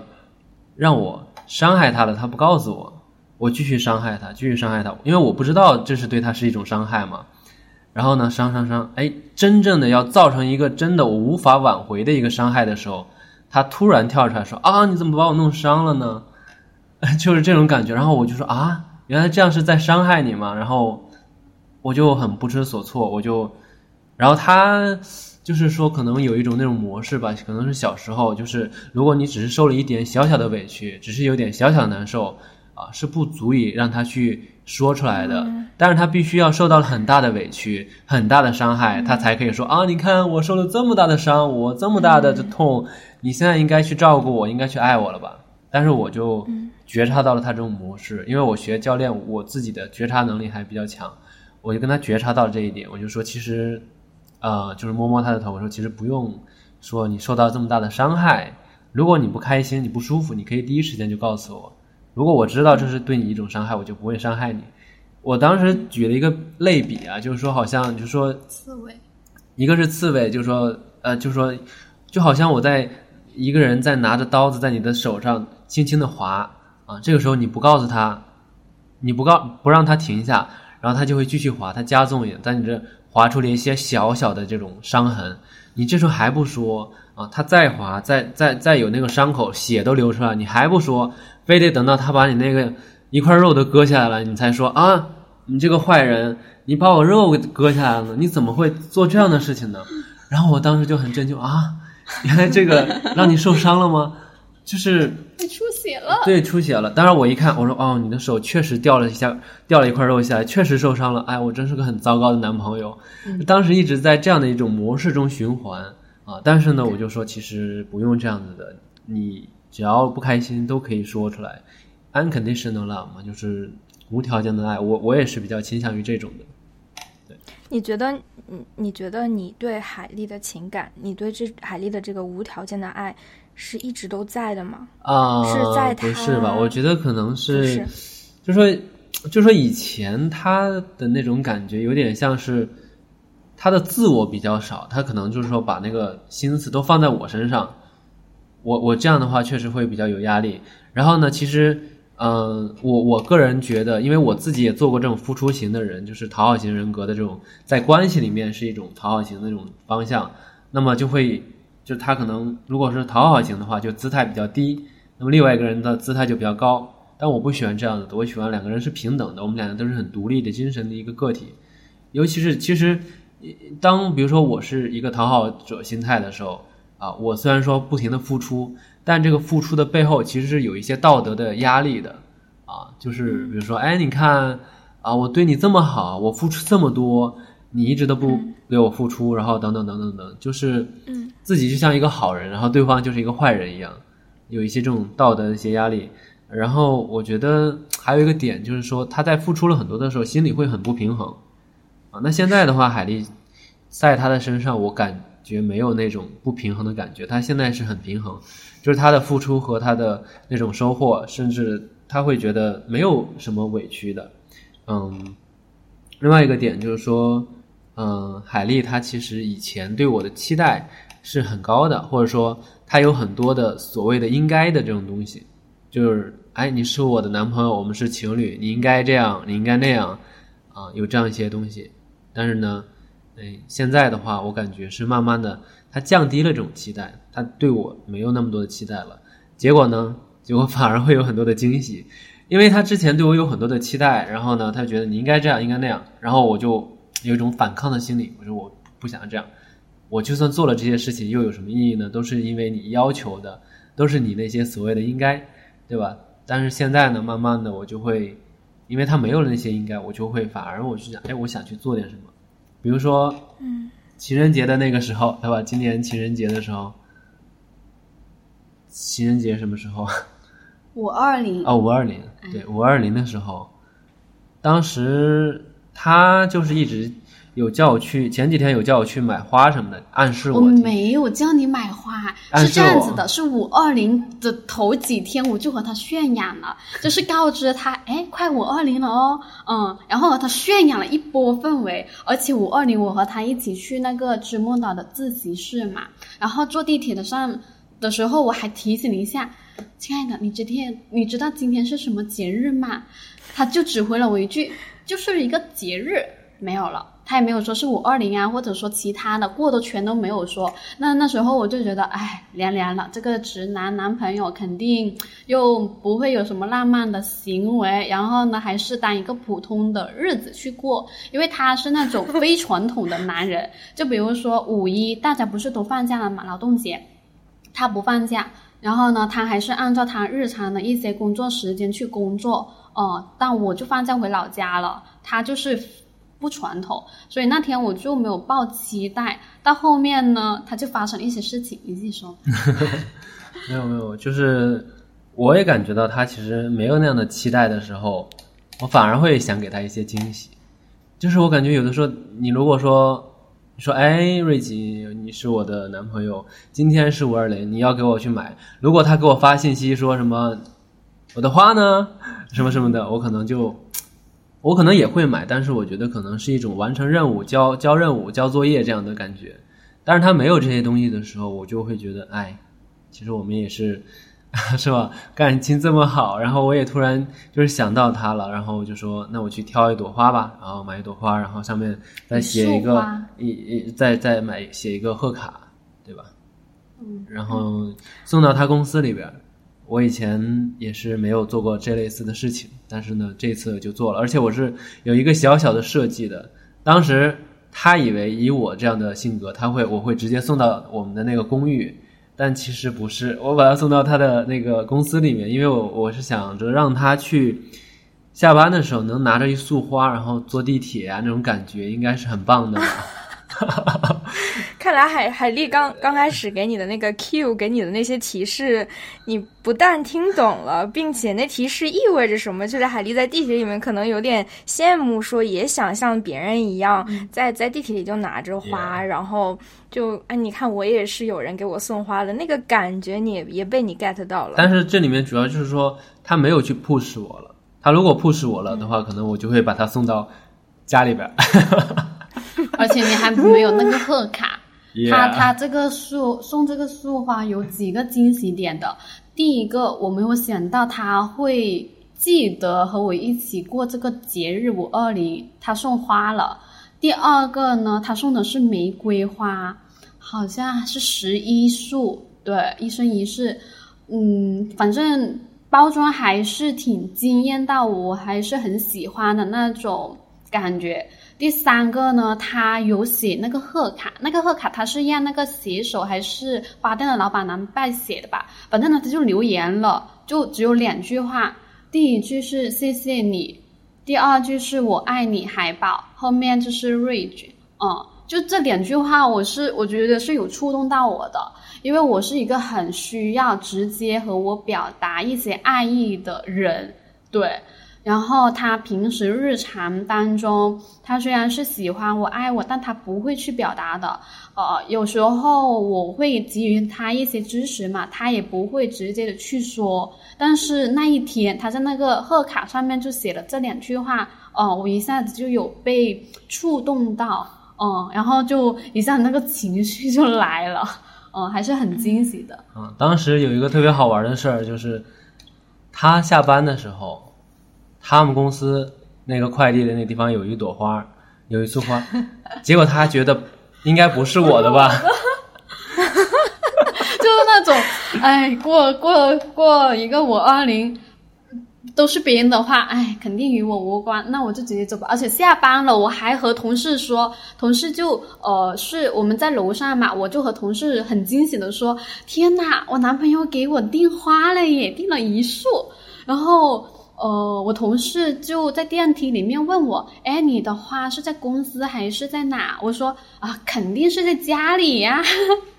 S1: 让我伤害他了，他不告诉我，我继续伤害他，继续伤害他，因为我不知道这是对他是一种伤害嘛。然后呢，伤伤伤，哎，真正的要造成一个真的我无法挽回的一个伤害的时候，他突然跳出来说啊，你怎么把我弄伤了呢？就是这种感觉。然后我就说啊，原来这样是在伤害你吗？然后我就很不知所措，我就，然后他。就是说，可能有一种那种模式吧，可能是小时候，就是如果你只是受了一点小小的委屈，只是有点小小的难受，啊，是不足以让他去说出来的。但是他必须要受到了很大的委屈、很大的伤害，他才可以说啊，你看我受了这么大的伤，我这么大的痛，你现在应该去照顾我，应该去爱我了吧？但是我就觉察到了他这种模式，因为我学教练，我自己的觉察能力还比较强，我就跟他觉察到这一点，我就说其实。呃，就是摸摸他的头，我说其实不用说你受到这么大的伤害，如果你不开心、你不舒服，你可以第一时间就告诉我。如果我知道这是对你一种伤害，我就不会伤害你。我当时举了一个类比啊，就是说好像就是说
S2: 刺猬，
S1: 一个是刺猬，就是说呃，就是说就好像我在一个人在拿着刀子在你的手上轻轻的划啊，这个时候你不告诉他，你不告不让他停下，然后他就会继续划，他加重一点在你这。划出了一些小小的这种伤痕，你这时候还不说啊？他再划，再再再有那个伤口，血都流出来，你还不说，非得等到他把你那个一块肉都割下来了，你才说啊？你这个坏人，你把我肉给割下来了，你怎么会做这样的事情呢？然后我当时就很震惊啊，原来这个让你受伤了吗？就是
S2: 出血了，
S1: 对，出血了。当然我一看，我说哦，你的手确实掉了一下，掉了一块肉下来，确实受伤了。哎，我真是个很糟糕的男朋友。当时一直在这样的一种模式中循环啊。但是呢，我就说其实不用这样子的，你只要不开心都可以说出来，unconditional love 嘛，就是无条件的爱。我我也是比较倾向于这种的。对，
S3: 你觉得你你觉得你对海丽的情感，你对这海丽的这个无条件的爱？是一直都在的吗？
S1: 啊，
S3: 是在
S1: 不是吧？我觉得可能
S3: 是，
S1: 就说就说以前他的那种感觉有点像是他的自我比较少，他可能就是说把那个心思都放在我身上，我我这样的话确实会比较有压力。然后呢，其实嗯，我我个人觉得，因为我自己也做过这种付出型的人，就是讨好型人格的这种，在关系里面是一种讨好型的那种方向，那么就会。就他可能如果是讨好型的话，就姿态比较低；那么另外一个人的姿态就比较高。但我不喜欢这样子的，我喜欢两个人是平等的，我们两个都是很独立的精神的一个个体。尤其是其实，当比如说我是一个讨好者心态的时候啊，我虽然说不停的付出，但这个付出的背后其实是有一些道德的压力的啊。就是比如说，哎，你看啊，我对你这么好，我付出这么多。你一直都不给我付出，然后等等等等等，就是自己就像一个好人，然后对方就是一个坏人一样，有一些这种道德的一些压力。然后我觉得还有一个点就是说，他在付出了很多的时候，心里会很不平衡啊。那现在的话，海丽在他的身上，我感觉没有那种不平衡的感觉，他现在是很平衡，就是他的付出和他的那种收获，甚至他会觉得没有什么委屈的，嗯。另外一个点就是说。嗯，海丽她其实以前对我的期待是很高的，或者说她有很多的所谓的应该的这种东西，就是哎，你是我的男朋友，我们是情侣，你应该这样，你应该那样，啊，有这样一些东西。但是呢，哎，现在的话，我感觉是慢慢的，他降低了这种期待，他对我没有那么多的期待了。结果呢，结果反而会有很多的惊喜，因为他之前对我有很多的期待，然后呢，他觉得你应该这样，应该那样，然后我就。有一种反抗的心理，我说我不想这样，我就算做了这些事情，又有什么意义呢？都是因为你要求的，都是你那些所谓的应该，对吧？但是现在呢，慢慢的我就会，因为他没有了那些应该，我就会反而我去想，哎，我想去做点什么，比如说，
S3: 嗯，
S1: 情人节的那个时候，对吧？今年情人节的时候，情人节什么时候？
S2: 五二零
S1: 哦，五二零，对，五二零的时候，当时他就是一直有叫我去，前几天有叫我去买花什么的，暗示
S2: 我
S1: 我
S2: 没有叫你买花，是这样子的，是五二零的头几天我就和他渲染了，就是告知他，哎，快五二零了哦，嗯，然后和他渲染了一波氛围，而且五二零我和他一起去那个知梦岛的自习室嘛，然后坐地铁的上的时候，我还提醒了一下，亲爱的，你今天你知道今天是什么节日吗？他就只回了我一句，就是一个节日，没有了。他也没有说是五二零啊，或者说其他的，过的全都没有说。那那时候我就觉得，哎，凉凉了，这个直男男朋友肯定又不会有什么浪漫的行为，然后呢，还是当一个普通的日子去过，因为他是那种非传统的男人。就比如说五一，大家不是都放假了嘛，劳动节，他不放假，然后呢，他还是按照他日常的一些工作时间去工作，哦、但我就放假回老家了，他就是不传统，所以那天我就没有抱期待。到后面呢，他就发生了一些事情，你自己说。
S1: 没有没有，就是我也感觉到他其实没有那样的期待的时候，我反而会想给他一些惊喜。就是我感觉有的时候，你如果说你说哎，瑞吉，你是我的男朋友，今天是五二零，你要给我去买。如果他给我发信息说什么我的花呢，什么什么的，我可能就我可能也会买，但是我觉得可能是一种完成任务、交交任务、交作业这样的感觉。但是他没有这些东西的时候，我就会觉得，哎，其实我们也是，是吧？感情这么好，然后我也突然就是想到他了，然后我就说，那我去挑一朵花吧，然后买一朵花，然后上面再写一个
S2: 一
S1: 一一再再买写一个贺卡，对吧？
S2: 嗯，
S1: 然后送到他公司里边儿。我以前也是没有做过这类似的事情，但是呢，这次就做了，而且我是有一个小小的设计的。当时他以为以我这样的性格，他会我会直接送到我们的那个公寓，但其实不是，我把他送到他的那个公司里面，因为我我是想着让他去下班的时候能拿着一束花，然后坐地铁啊，那种感觉应该是很棒的。
S3: 看来海海丽刚刚开始给你的那个 Q 给你的那些提示，你不但听懂了，并且那提示意味着什么？就是海丽在地铁里面可能有点羡慕，说也想像别人一样，在在地铁里就拿着花然后就哎，你看我也是有人给我送花的那个感觉你，也也被你 get 到了。
S1: 但是这里面主要就是说他没有去 push 我了，他如果 push 我了的话，可能我就会把他送到家里边儿。
S2: 而且你还没有那个贺卡。他他这个束送这个束花有几个惊喜点的。第一个，我没有想到他会记得和我一起过这个节日五二零，他送花了。第二个呢，他送的是玫瑰花，好像是十一束，对，一生一世。嗯，反正包装还是挺惊艳到我，还是很喜欢的那种感觉。第三个呢，他有写那个贺卡，那个贺卡他是让那个写手还是花店的老板娘代写的吧？反正呢，他就留言了，就只有两句话，第一句是谢谢你，第二句是我爱你海宝，后面就是 rage，嗯，就这两句话，我是我觉得是有触动到我的，因为我是一个很需要直接和我表达一些爱意的人，对。然后他平时日常当中，他虽然是喜欢我、爱我，但他不会去表达的。呃，有时候我会给予他一些支持嘛，他也不会直接的去说。但是那一天，他在那个贺卡上面就写了这两句话，哦、我一下子就有被触动到，嗯，然后就一下那个情绪就来了，嗯，还是很惊喜的。
S1: 嗯，当时有一个特别好玩的事儿，就是他下班的时候，他们公司那个快递的那地方有一朵花，有一束花，结果他觉得应该不是我的吧？
S2: 就是那种，哎，过过过一个五二零，都是别人的话，哎，肯定与我无关，那我就直接走吧。而且下班了，我还和同事说，同事就呃是我们在楼上嘛，我就和同事很惊喜的说，天呐，我男朋友给我订花了耶，订了一束，然后。呃，我同事就在电梯里面问我，哎，你的花是在公司还是在哪？我说啊，肯定是在家里呀、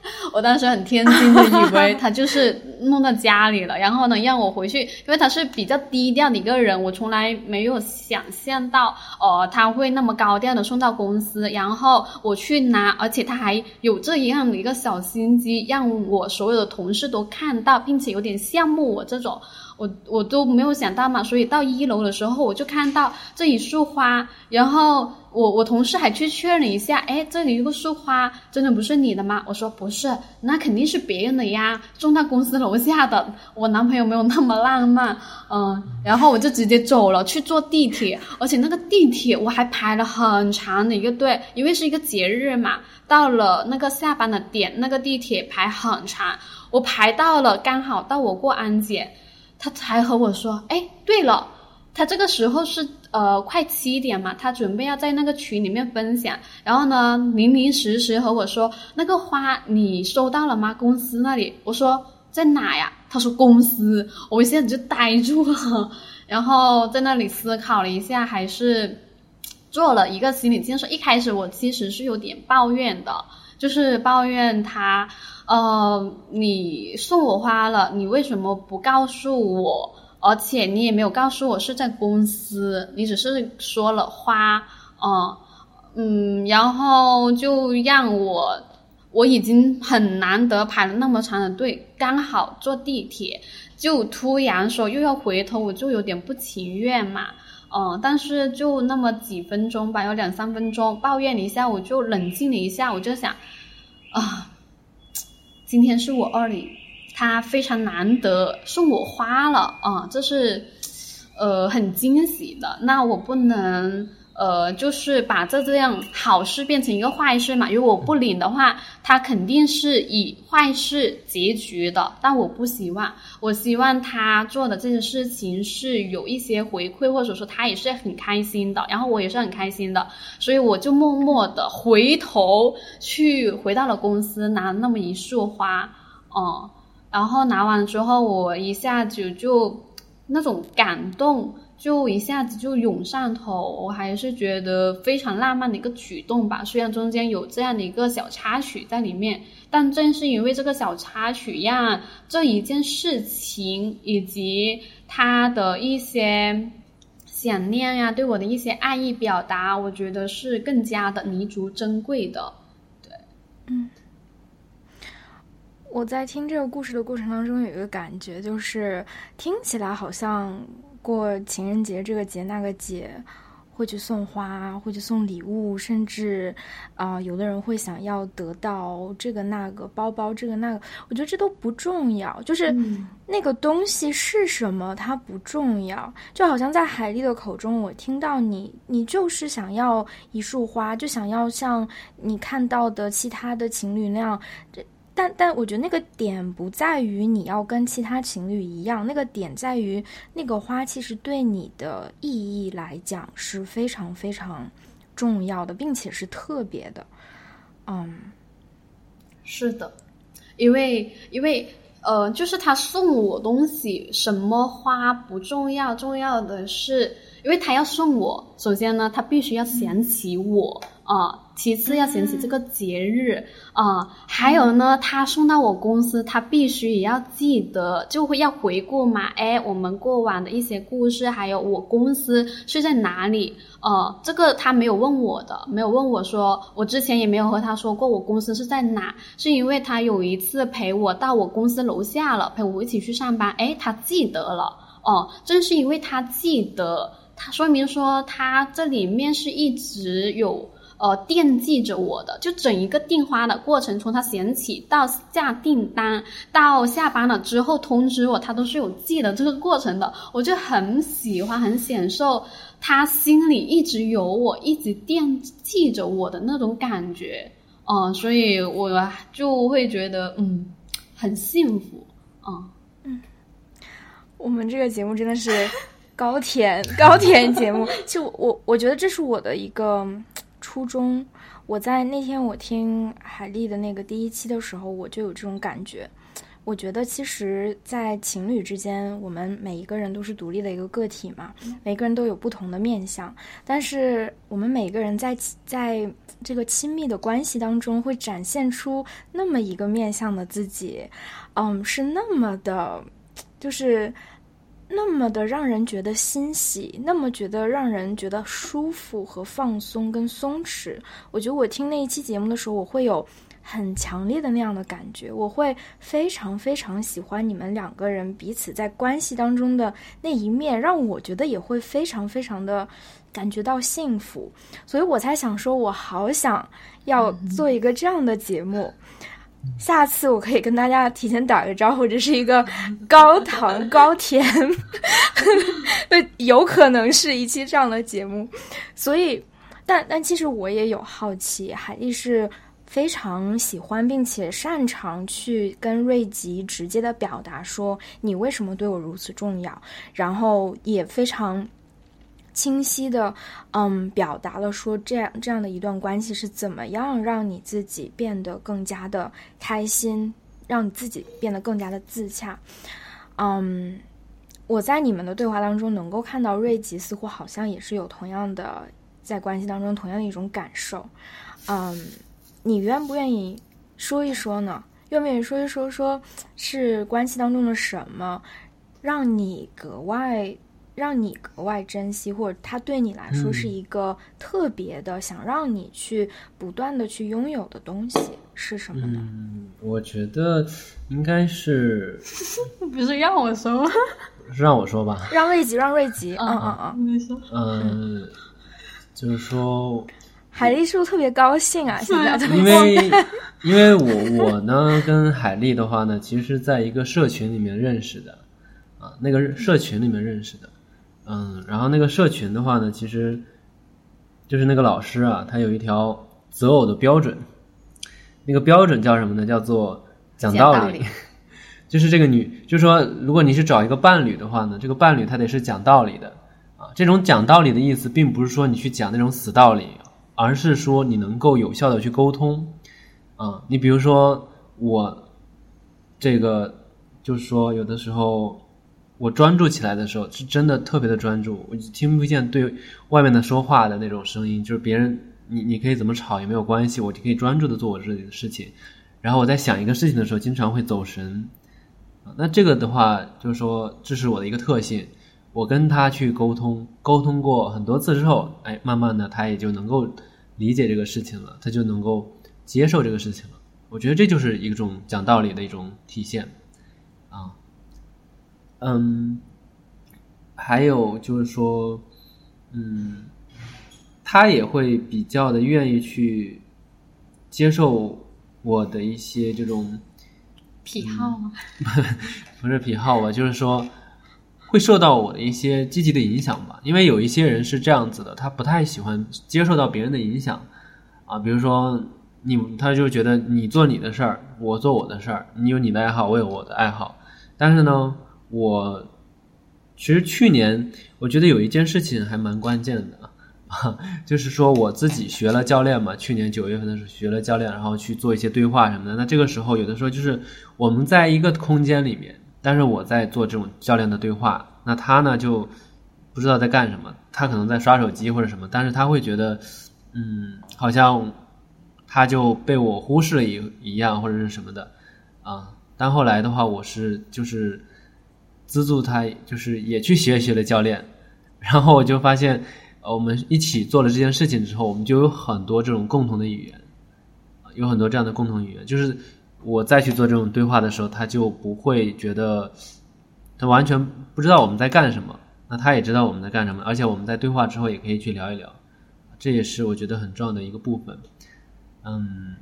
S2: 我当时很天真的以为他就是弄到家里了，然后呢让我回去，因为他是比较低调的一个人，我从来没有想象到，呃，他会那么高调的送到公司，然后我去拿，而且他还有这样的一个小心机，让我所有的同事都看到，并且有点羡慕我这种。我我都没有想到嘛，所以到一楼的时候，我就看到这一束花，然后我我同事还去确认一下，哎，这里有个束花，真的不是你的吗？我说不是，那肯定是别人的呀，送到公司楼下的。我男朋友没有那么浪漫，嗯，然后我就直接走了，去坐地铁，而且那个地铁我还排了很长的一个队，因为是一个节日嘛，到了那个下班的点，那个地铁排很长，我排到了，刚好到我过安检。他才和我说：“哎，对了，他这个时候是呃快七点嘛，他准备要在那个群里面分享。然后呢，零零实时和我说那个花你收到了吗？公司那里？我说在哪呀？他说公司。我一下子就呆住了，然后在那里思考了一下，还是做了一个心理建设。一开始我其实是有点抱怨的，就是抱怨他。”呃，你送我花了，你为什么不告诉我？而且你也没有告诉我是在公司，你只是说了花，嗯嗯，然后就让我，我已经很难得排了那么长的队，刚好坐地铁，就突然说又要回头，我就有点不情愿嘛，嗯，但是就那么几分钟吧，有两三分钟，抱怨了一下，我就冷静了一下，我就想，啊。今天是我二零，他非常难得送我花了啊，这是，呃，很惊喜的。那我不能。呃，就是把这这样好事变成一个坏事嘛。如果我不领的话，他肯定是以坏事结局的。但我不希望，我希望他做的这些事情是有一些回馈，或者说他也是很开心的，然后我也是很开心的。所以我就默默的回头去回到了公司，拿那么一束花，嗯，然后拿完之后，我一下子就那种感动。就一下子就涌上头，我还是觉得非常浪漫的一个举动吧。虽然中间有这样的一个小插曲在里面，但正是因为这个小插曲，呀这一件事情以及他的一些想念呀，对我的一些爱意表达，我觉得是更加的弥足珍贵的。对，
S3: 嗯，我在听这个故事的过程当中，有一个感觉，就是听起来好像。过情人节这个节那个节，会去送花，会去送礼物，甚至啊，有的人会想要得到这个那个包包，这个那个，我觉得这都不重要，就是那个东西是什么，它不重要。就好像在海丽的口中，我听到你，你就是想要一束花，就想要像你看到的其他的情侣那样。但但我觉得那个点不在于你要跟其他情侣一样，那个点在于那个花其实对你的意义来讲是非常非常重要的，并且是特别的。嗯，
S2: 是的，因为因为呃，就是他送我东西，什么花不重要，重要的是，因为他要送我，首先呢，他必须要想起我啊。其次要想起这个节日啊，还有呢，他送到我公司，他必须也要记得，就会要回顾嘛。哎，我们过往的一些故事，还有我公司是在哪里？呃，这个他没有问我的，没有问我说，我之前也没有和他说过我公司是在哪，是因为他有一次陪我到我公司楼下了，陪我一起去上班。哎，他记得了哦，正是因为他记得，他说明说他这里面是一直有。呃，惦记着我的，就整一个订花的过程，从他想起到下订单，到下班了之后通知我，他都是有记得这个过程的。我就很喜欢，很享受他心里一直有我，一直惦记着我的那种感觉。嗯，所以我就会觉得，嗯，很幸福。嗯
S3: 嗯，我们这个节目真的是高甜高甜节目，就我我觉得这是我的一个。初中，我在那天我听海丽的那个第一期的时候，我就有这种感觉，我觉得其实，在情侣之间，我们每一个人都是独立的一个个体嘛，每个人都有不同的面相。但是，我们每个人在在这个亲密的关系当中，会展现出那么一个面相的自己，嗯，是那么的，就是那么的让人觉得欣喜，那么觉得让人觉得舒服和放松跟松弛。我觉得我听那一期节目的时候，我会有。很强烈的那样的感觉，我会非常非常喜欢你们两个人彼此在关系当中的那一面，让我觉得也会非常非常的感觉到幸福，所以我才想说，我好想要做一个这样的节目，下次我可以跟大家提前打个招呼，这是一个 高糖高甜，有可能是一期这样的节目，所以，但但其实我也有好奇，海丽是。非常喜欢并且擅长去跟瑞吉直接的表达说你为什么对我如此重要，然后也非常清晰的嗯表达了说这样这样的一段关系是怎么样让你自己变得更加的开心，让你自己变得更加的自洽。嗯，我在你们的对话当中能够看到瑞吉似乎好像也是有同样的在关系当中同样的一种感受，嗯。你愿不愿意说一说呢？愿不愿意说一说？说是关系当中的什么，让你格外让你格外珍惜，或者他对你来说是一个特别的，想让你去不断的去拥有的东西是什么呢？
S1: 嗯，我觉得应该是
S2: 不是让我说吗？
S1: 让我说吧？
S3: 让瑞吉，让瑞吉。嗯嗯
S2: 嗯，你说。
S1: 嗯，就是说。
S3: 海丽是不是特别高兴啊？现在
S1: 因为因为我我呢跟海丽的话呢，其实在一个社群里面认识的，啊，那个社群里面认识的，嗯，然后那个社群的话呢，其实就是那个老师啊，他有一条择偶的标准，那个标准叫什么呢？叫做讲道理，就是这个女，就是说，如果你是找一个伴侣的话呢，这个伴侣他得是讲道理的，啊，这种讲道理的意思，并不是说你去讲那种死道理。而是说你能够有效的去沟通，啊，你比如说我这个就是说有的时候我专注起来的时候是真的特别的专注，我听不见对外面的说话的那种声音，就是别人你你可以怎么吵也没有关系，我就可以专注的做我自己的事情。然后我在想一个事情的时候，经常会走神，那这个的话就是说这是我的一个特性。我跟他去沟通，沟通过很多次之后，哎，慢慢的他也就能够理解这个事情了，他就能够接受这个事情了。我觉得这就是一种讲道理的一种体现，嗯，还有就是说，嗯，他也会比较的愿意去接受我的一些这种
S2: 癖好吗？
S1: 不是癖好吧，就是说。会受到我的一些积极的影响吧，因为有一些人是这样子的，他不太喜欢接受到别人的影响，啊，比如说你，他就觉得你做你的事儿，我做我的事儿，你有你的爱好，我有我的爱好，但是呢，我其实去年我觉得有一件事情还蛮关键的，啊，就是说我自己学了教练嘛，去年九月份的时候学了教练，然后去做一些对话什么的，那这个时候有的时候就是我们在一个空间里面。但是我在做这种教练的对话，那他呢就不知道在干什么，他可能在刷手机或者什么，但是他会觉得，嗯，好像他就被我忽视了一一样或者是什么的，啊，但后来的话，我是就是资助他，就是也去学习了教练，然后我就发现，我们一起做了这件事情之后，我们就有很多这种共同的语言，有很多这样的共同语言，就是。我再去做这种对话的时候，他就不会觉得他完全不知道我们在干什么。那他也知道我们在干什么，而且我们在对话之后也可以去聊一聊，这也是我觉得很重要的一个部分。嗯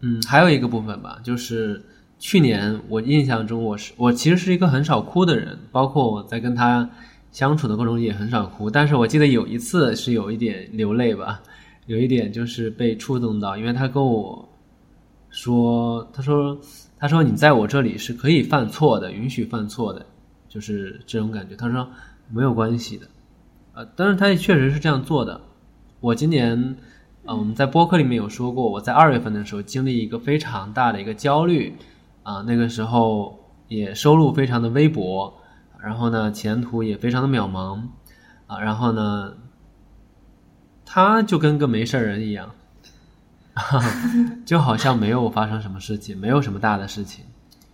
S1: 嗯，还有一个部分吧，就是去年我印象中我是我其实是一个很少哭的人，包括我在跟他相处的过程中也很少哭，但是我记得有一次是有一点流泪吧。有一点就是被触动到，因为他跟我说：“他说，他说你在我这里是可以犯错的，允许犯错的，就是这种感觉。”他说没有关系的，呃，但是他也确实是这样做的。我今年呃，我们在播客里面有说过，我在二月份的时候经历一个非常大的一个焦虑，啊、那个时候也收入非常的微薄，然后呢，前途也非常的渺茫，啊、然后呢，他就跟个没事人一样，就好像没有发生什么事情，没有什么大的事情。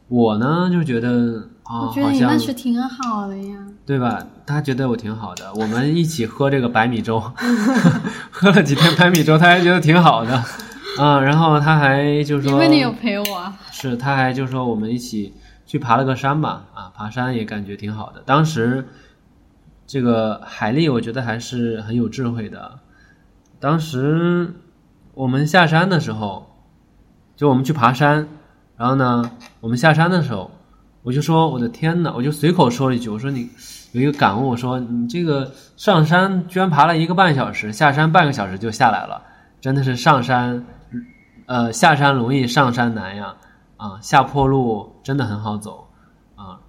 S1: 我呢就觉得啊，
S2: 我觉得你那是挺好的呀。
S1: 对吧？他觉得我挺好的，我们一起喝这个白米粥，喝了几天白米粥，他还觉得挺好的，啊，然后他还就说，
S2: 因为你有陪我啊。
S1: 是，他还就说我们一起去爬了个山吧，啊，爬山也感觉挺好的。当时这个海丽，我觉得还是很有智慧的。当时我们下山的时候，就我们去爬山，然后呢，我们下山的时候，我就说我的天呐，我就随口说了一句，我说你有一个感悟，我说你这个上山居然爬了一个半小时，下山半个小时就下来了，真的是上山，呃，下山容易上山难呀，啊，下坡路真的很好走，啊，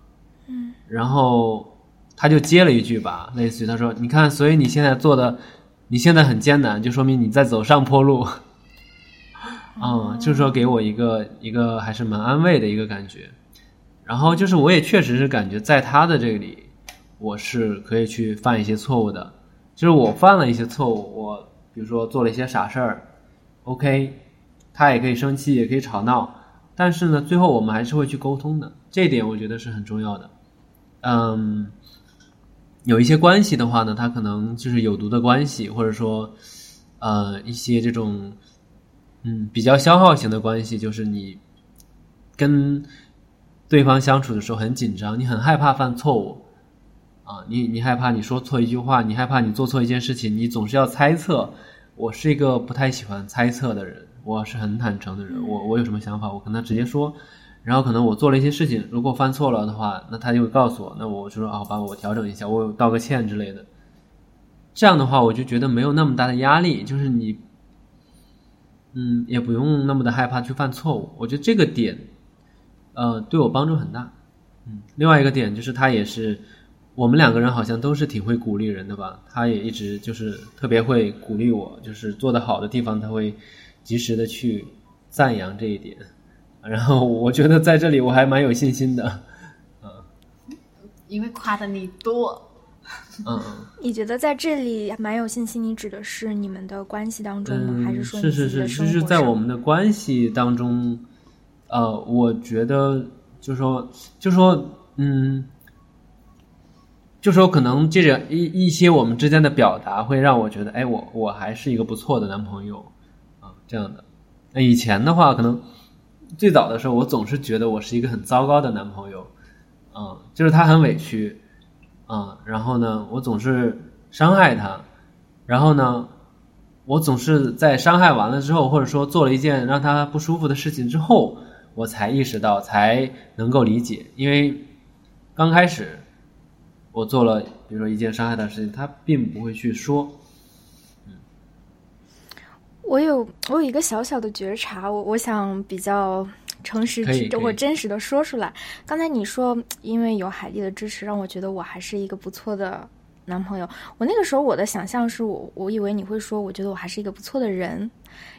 S1: 嗯，然后他就接了一句吧，类似于他说，你看，所以你现在做的，你现在很艰难，就说明你在走上坡路。嗯，就是说给我一个一个还是蛮安慰的一个感觉，然后就是我也确实是感觉在他的这里，我是可以去犯一些错误的，就是我犯了一些错误，我比如说做了一些傻事儿，OK，他也可以生气，也可以吵闹，但是呢，最后我们还是会去沟通的，这一点我觉得是很重要的。嗯，有一些关系的话呢，它可能就是有毒的关系，或者说呃一些这种。嗯，比较消耗型的关系就是你跟对方相处的时候很紧张，你很害怕犯错误啊，你你害怕你说错一句话，你害怕你做错一件事情，你总是要猜测。我是一个不太喜欢猜测的人，我是很坦诚的人，我我有什么想法，我跟他直接说。然后可能我做了一些事情，如果犯错了的话，那他就会告诉我，那我就说啊好吧，我调整一下，我道个歉之类的。这样的话，我就觉得没有那么大的压力，就是你。嗯，也不用那么的害怕去犯错误，我觉得这个点，呃，对我帮助很大。嗯，另外一个点就是他也是，我们两个人好像都是挺会鼓励人的吧，他也一直就是特别会鼓励我，就是做得好的地方他会及时的去赞扬这一点，然后我觉得在这里我还蛮有信心的，嗯，
S2: 因为夸的你多。
S1: 嗯，
S3: 你觉得在这里蛮有信心？你指的是你们的关系当中吗？
S1: 嗯、
S3: 还是说
S1: 是是是，就是在我们的关系当中，呃，我觉得就说就说嗯，就说可能这个一一些我们之间的表达会让我觉得，哎，我我还是一个不错的男朋友啊，这样的。那以前的话，可能最早的时候，我总是觉得我是一个很糟糕的男朋友，嗯，就是他很委屈。嗯，然后呢，我总是伤害他，然后呢，我总是在伤害完了之后，或者说做了一件让他不舒服的事情之后，我才意识到，才能够理解。因为刚开始我做了，比如说一件伤害他的事情，他并不会去说。嗯，
S3: 我有我有一个小小的觉察，我我想比较。诚实，我真实的说出来。刚才你说，因为有海蒂的支持，让我觉得我还是一个不错的男朋友。我那个时候我的想象是我，我以为你会说，我觉得我还是一个不错的人。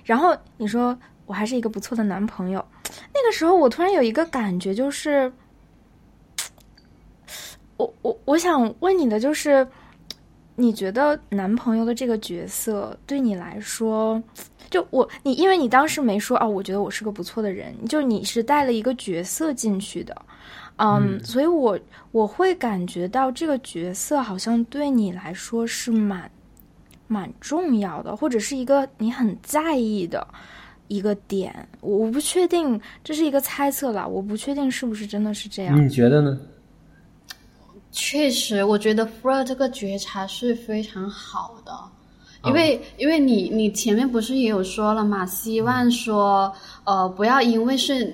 S3: 然后你说我还是一个不错的男朋友。那个时候我突然有一个感觉，就是，我我我想问你的就是，你觉得男朋友的这个角色对你来说？就我你，因为你当时没说哦，我觉得我是个不错的人，就你是带了一个角色进去的，嗯，嗯所以我我会感觉到这个角色好像对你来说是蛮蛮重要的，或者是一个你很在意的一个点。我我不确定，这是一个猜测啦，我不确定是不是真的是这样。
S1: 你觉得呢？
S2: 确实，我觉得 f r 这个觉察是非常好的。因为，因为你你前面不是也有说了嘛？希望说，呃，不要因为是，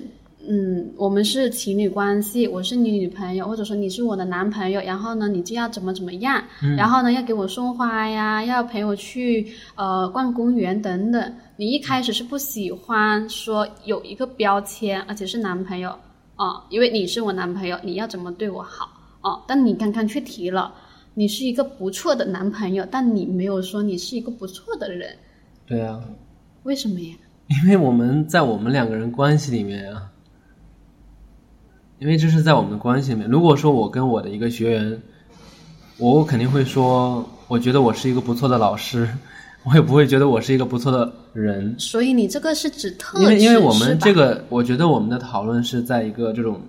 S2: 嗯，我们是情侣关系，我是你女朋友，或者说你是我的男朋友，然后呢，你就要怎么怎么样，
S1: 嗯、
S2: 然后呢，要给我送花呀，要陪我去呃逛公园等等。你一开始是不喜欢说有一个标签，而且是男朋友啊、呃，因为你是我男朋友，你要怎么对我好啊、呃？但你刚刚却提了。你是一个不错的男朋友，但你没有说你是一个不错的人，
S1: 对啊，
S2: 为什么呀？
S1: 因为我们在我们两个人关系里面啊，因为这是在我们的关系里面。如果说我跟我的一个学员，我肯定会说，我觉得我是一个不错的老师，我也不会觉得我是一个不错的人。
S2: 所以你这个是指特质，
S1: 因为因为我们这个，我觉得我们的讨论是在一个这种哦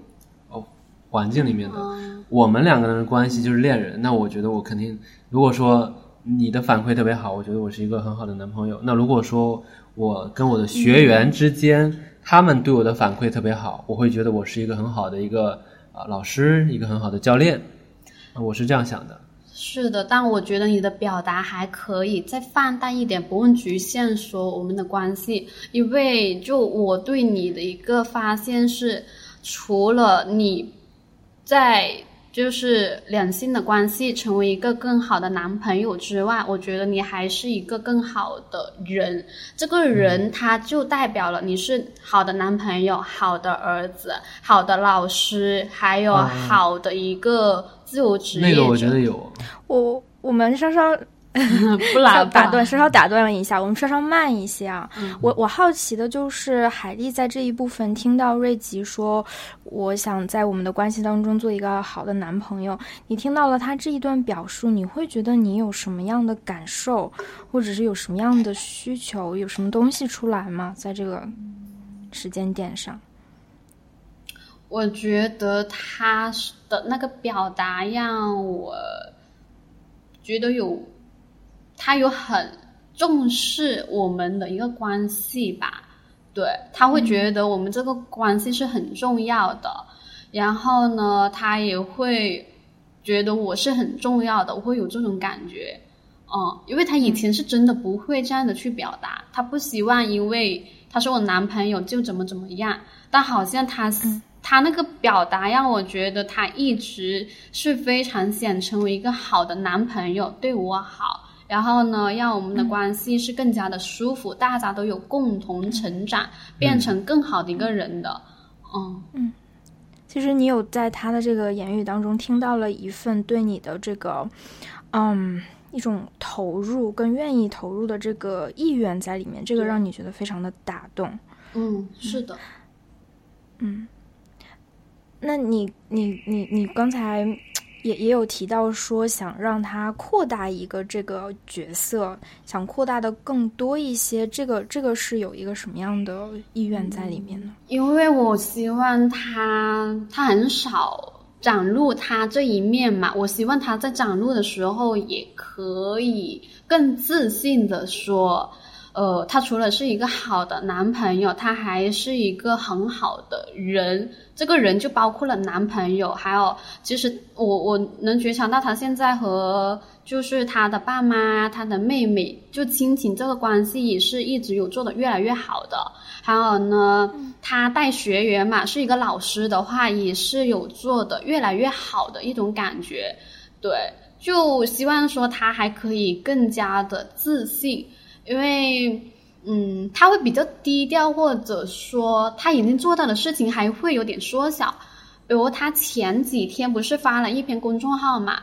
S1: 环境里面的。
S2: 嗯
S1: 我们两个人的关系就是恋人，那我觉得我肯定，如果说你的反馈特别好，我觉得我是一个很好的男朋友。那如果说我跟我的学员之间，他们对我的反馈特别好，我会觉得我是一个很好的一个啊、老师，一个很好的教练，啊我是这样想的。
S2: 是的，但我觉得你的表达还可以再放大一点，不用局限说我们的关系，因为就我对你的一个发现是，除了你在就是两性的关系成为一个更好的男朋友之外，我觉得你还是一个更好的人。这个人他就代表了你是好的男朋友、好的儿子、好的老师，还有
S1: 嗯
S2: 好的一个自由职业者。
S1: 那个我觉得有，
S3: 我我们稍稍
S2: 不来
S3: 打断，稍稍打断了一下，我们稍稍慢一些啊。
S2: 嗯
S3: 我我好奇的就是，海丽在这一部分听到瑞吉说，我想在我们的关系当中做一个好的男朋友。你听到了他这一段表述，你会觉得你有什么样的感受，或者是有什么样的需求，有什么东西出来吗？在这个时间点上，
S2: 我觉得他的那个表达让我觉得有，他有很重视我们的一个关系吧。对，他会觉得我们这个关系是很重要的，然后呢，他也会觉得我是很重要的，我会有这种感觉。嗯，因为他以前是真的不会这样的去表达，他不希望因为他是我男朋友就怎么怎么样，但好像他、他那个表达让我觉得他一直是非常想成为一个好的男朋友，对我好，然后呢，让我们的关系是更加的舒服，大家都有共同成长，变成更好的一个人的。嗯，
S3: 其实你有在他的这个言语当中听到了一份对你的这个，嗯，一种投入，跟愿意投入的这个意愿在里面，这个让你觉得非常的打动。
S2: 嗯，是的。嗯。
S3: 那你你你你刚才也也有提到说想让他扩大一个这个角色，想扩大的更多一些，这个这个是有一个什么样的意愿在里面呢？
S2: 因为我希望他他很少展露他这一面嘛，我希望他在展露的时候也可以更自信的说，呃，他除了是一个好的男朋友，他还是一个很好的人。这个人就包括了男朋友，还有其实我我能觉察到他现在和就是他的爸妈、他的妹妹就亲情这个关系也是一直有做的越来越好的。还有呢，他带学员嘛，是一个老师的话，也是有做的越来越好的一种感觉。对，就希望说他还可以更加的自信，因为嗯，他会比较低调，或者说他已经做到的事情还会有点缩小。比如他前几天不是发了一篇公众号嘛，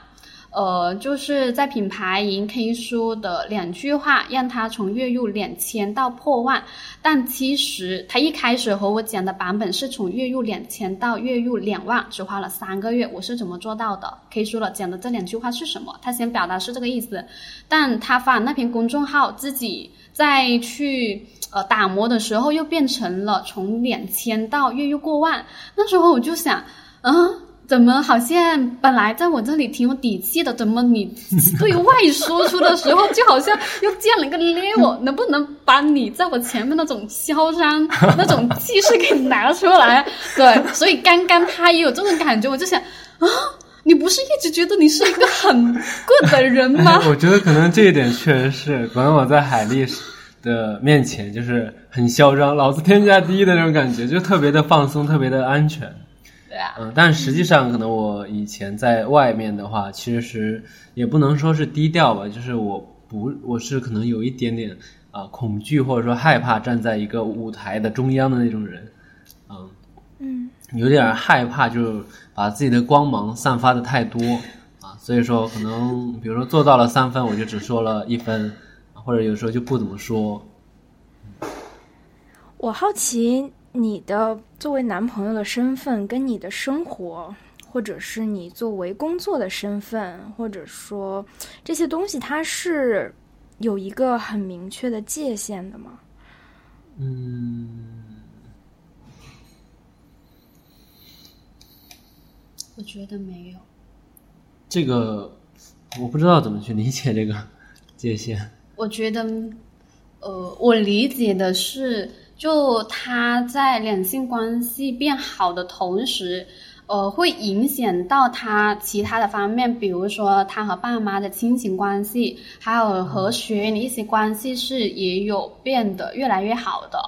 S2: 呃，就是在品牌赢 K 书的两句话，让他从月入两千到破万。但其实他一开始和我讲的版本是从月入两千到月入两万，只花了三个月。我是怎么做到的？K 书了讲的这两句话是什么？他先表达是这个意思，但他发那篇公众号自己再去呃打磨的时候，又变成了从两千到月入过万。那时候我就想，嗯。怎么好像本来在我这里挺有底气的，怎么你 对外说出的时候就好像又建了一个 level？能不能把你在我前面那种嚣张、那种气势给拿出来？对，所以刚刚他也有这种感觉，我就想啊，你不是一直觉得你是一个很棍的人吗？
S1: 我觉得可能这一点确实是，可能我在海丽的面前就是很嚣张，老子天下第一的那种感觉，就特别的放松，特别的安全。
S2: 对啊，
S1: 嗯，但实际上可能我以前在外面的话，其实也不能说是低调吧，就是我不，我是可能有一点点啊、恐惧或者说害怕站在一个舞台的中央的那种人，嗯
S3: 嗯
S1: 有点害怕，就是把自己的光芒散发的太多啊，所以说可能比如说做到了三分，我就只说了一分，啊或者有时候就不怎么说。
S3: 我好奇你的作为男朋友的身份，跟你的生活，或者是你作为工作的身份，或者说这些东西，它是有一个很明确的界限的吗？
S1: 嗯，
S2: 我觉得没有。
S1: 这个我不知道怎么去理解这个界限。
S2: 我觉得，呃，我理解的是，就他在两性关系变好的同时，呃，会影响到他其他的方面，比如说他和爸妈的亲情关系，还有和学员的一些关系是也有变得越来越好的。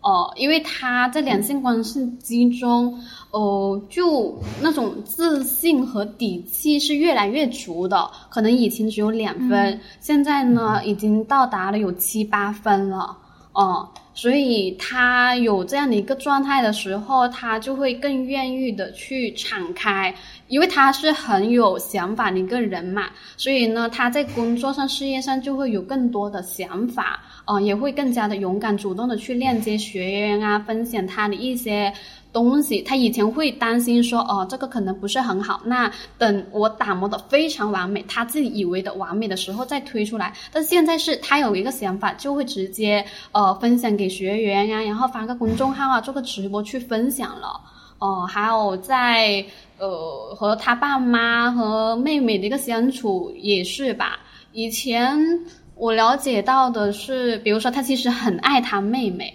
S2: 哦，因为他在两性关系之中，呃，就那种自信和底气是越来越足的。可能以前只有两分，现在呢已经到达了有七八分了。哦，所以他有这样的一个状态的时候，他就会更愿意的去敞开，因为他是很有想法的一个人嘛。所以呢，他在工作上、事业上就会有更多的想法。嗯，也会更加的勇敢、主动的去链接学员啊，分享他的一些东西。他以前会担心说，哦，这个可能不是很好。那等我打磨的非常完美，他自己以为的完美的时候再推出来。但现在是他有一个想法，就会直接呃分享给学员呀，然后发个公众号啊，做个直播去分享了。哦，还有在呃和他爸妈和妹妹的一个相处也是吧，以前。我了解到的是，比如说他其实很爱他妹妹，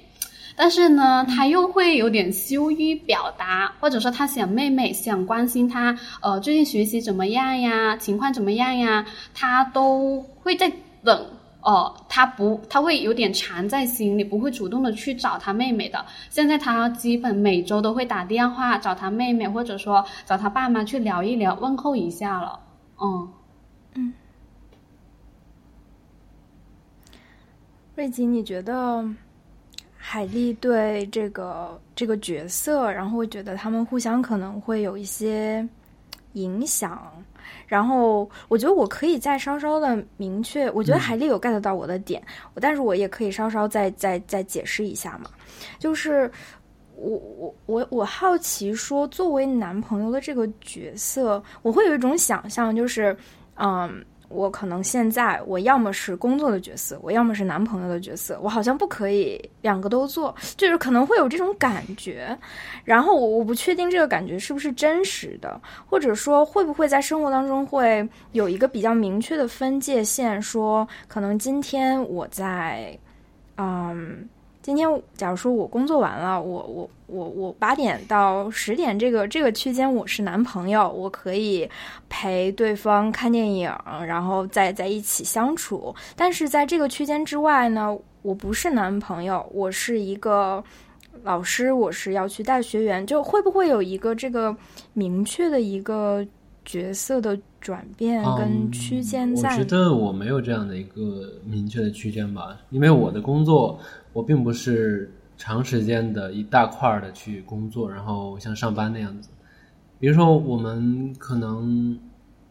S2: 但是呢，他又会有点羞于表达，或者说他想妹妹想关心他，呃，最近学习怎么样呀？情况怎么样呀？他都会在等，哦，他不，他会有点藏在心里，不会主动的去找他妹妹的。现在他基本每周都会打电话找他妹妹，或者说找他爸妈去聊一聊，问候一下了，嗯。
S3: 嗯瑞吉，你觉得海丽对这个这个角色，然后会觉得他们互相可能会有一些影响。然后我觉得我可以再稍稍的明确，我觉得海丽有 get 到我的点，但是我也可以稍稍再再再解释一下嘛。就是我我我我好奇说，作为男朋友的这个角色，我会有一种想象，就是嗯。我可能现在我要么是工作的角色，我要么是男朋友的角色，我好像不可以两个都做，就是可能会有这种感觉。然后我我不确定这个感觉是不是真实的，或者说会不会在生活当中会有一个比较明确的分界线，说可能今天我在，嗯。今天，假如说我工作完了，我我我我八点到十点这个这个区间，我是男朋友，我可以陪对方看电影，然后再在一起相处。但是在这个区间之外呢，我不是男朋友，我是一个老师，我是要去带学员，就会不会有一个这个明确的一个角色的转变跟区间在？
S1: 我觉得我没有这样的一个明确的区间吧，因为我的工作。我并不是长时间的一大块的去工作，然后像上班那样子。比如说，我们可能，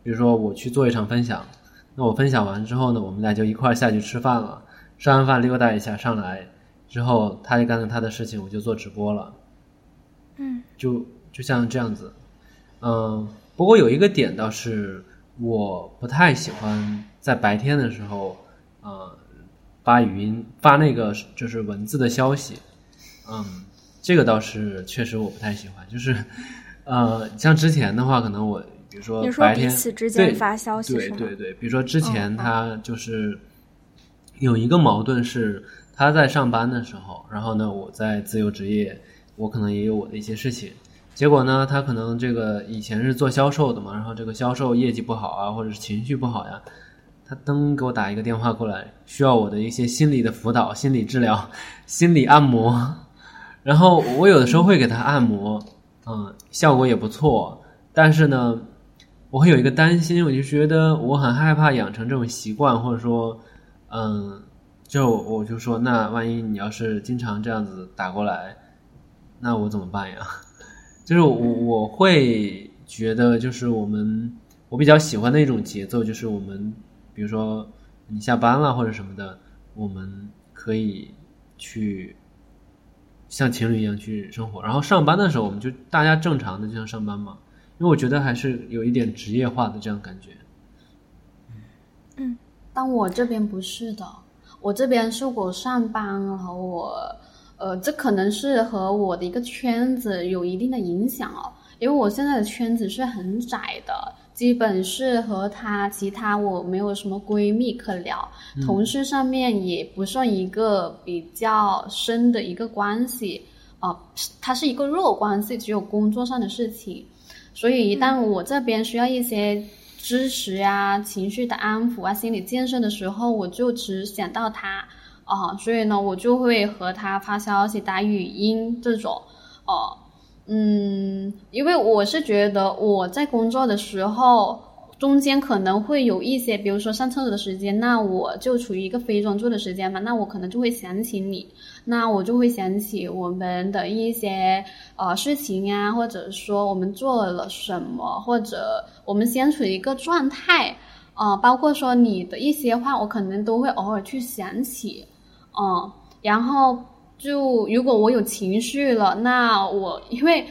S1: 比如说我去做一场分享，那我分享完之后呢，我们俩就一块下去吃饭了。吃完饭溜达一下，上来之后他就干了他的事情，我就做直播了。
S3: 嗯，
S1: 就就像这样子。嗯，不过有一个点倒是我不太喜欢在白天的时候，呃。发语音发那个就是文字的消息，嗯，这个倒是确实我不太喜欢。就是，呃，像之前的话，可能我比如说白天
S3: 对发消息
S1: 对对对，比如说之前他就是有一个矛盾是他在上班的时候，然后呢我在自由职业，我可能也有我的一些事情，结果呢他可能这个以前是做销售的嘛，然后这个销售业绩不好啊，或者是情绪不好呀。他噔给我打一个电话过来，需要我的一些心理的辅导、心理治疗、心理按摩，然后我有的时候会给他按摩，嗯，效果也不错。但是呢，我会有一个担心，我就觉得我很害怕养成这种习惯，或者说，嗯，就我就说，那万一你要是经常这样子打过来，那我怎么办呀？就是我我会觉得，就是我们我比较喜欢的一种节奏，就是我们。比如说你下班了或者什么的，我们可以去像情侣一样去生活，然后上班的时候我们就大家正常的就像上班嘛，因为我觉得还是有一点职业化的这样感觉。
S2: 嗯但我这边不是的，我这边是我上班和我，呃，这可能是和我的一个圈子有一定的影响哦，因为我现在的圈子是很窄的，基本是和她其他我没有什么闺蜜可聊，同事上面也不算一个比较深的一个关系，啊、它是一个弱关系，只有工作上的事情，所以一旦我这边需要一些支持呀、情绪的安抚啊、心理建设的时候，我就只想到他。啊、所以呢，我就会和他发消息、打语音这种，哦、嗯，因为我是觉得我在工作的时候。中间可能会有一些，比如说上厕所的时间，那我就处于一个非专注的时间嘛，那我可能就会想起你，那我就会想起我们的一些呃事情呀，或者说我们做了什么，或者我们相处的一个状态，呃，包括说你的一些话，我可能都会偶尔去想起，嗯、然后就如果我有情绪了，那我因为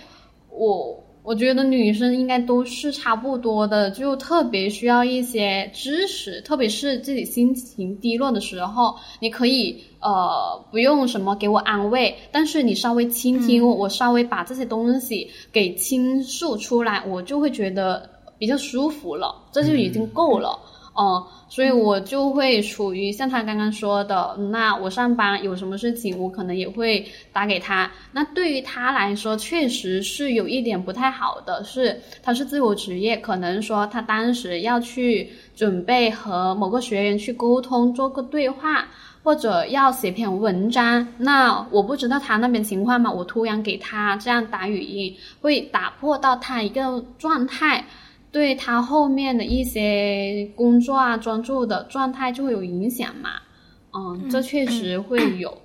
S2: 我我觉得女生应该都是差不多的，就特别需要一些支持，特别是自己心情低落的时候，你可以呃不用什么给我安慰，但是你稍微倾听我，我稍微把这些东西给倾诉出来，我就会觉得比较舒服了，这就已经够了。哦、所以我就会处于像他刚刚说的，那我上班有什么事情，我可能也会打给他。那对于他来说，确实是有一点不太好的，是他是自由职业，可能说他当时要去准备和某个学员去沟通，做个对话。或者要写篇文章，那我不知道他那边情况嘛，我突然给他这样打语音，会打破到他一个状态，对他后面的一些工作啊、专注的状态就会有影响嘛。嗯，这确实会有。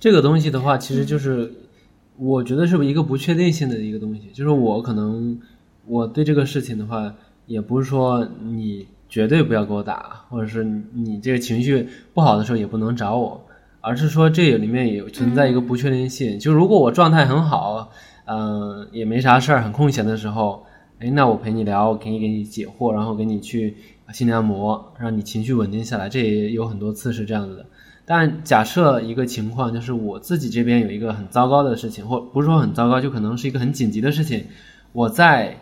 S1: 这个东西的话，其实就是我觉得是一个不确定性的一个东西，就是我可能我对这个事情的话，也不是说你绝对不要给我打，或者是你这个情绪不好的时候也不能找我，而是说这里面也存在一个不确定性。就如果我状态很好，嗯、也没啥事儿，很空闲的时候，哎，那我陪你聊，我给你给你解惑，然后给你去心理按摩，让你情绪稳定下来，这也有很多次是这样子的。但假设一个情况，就是我自己这边有一个很糟糕的事情，或不是说很糟糕，就可能是一个很紧急的事情，我在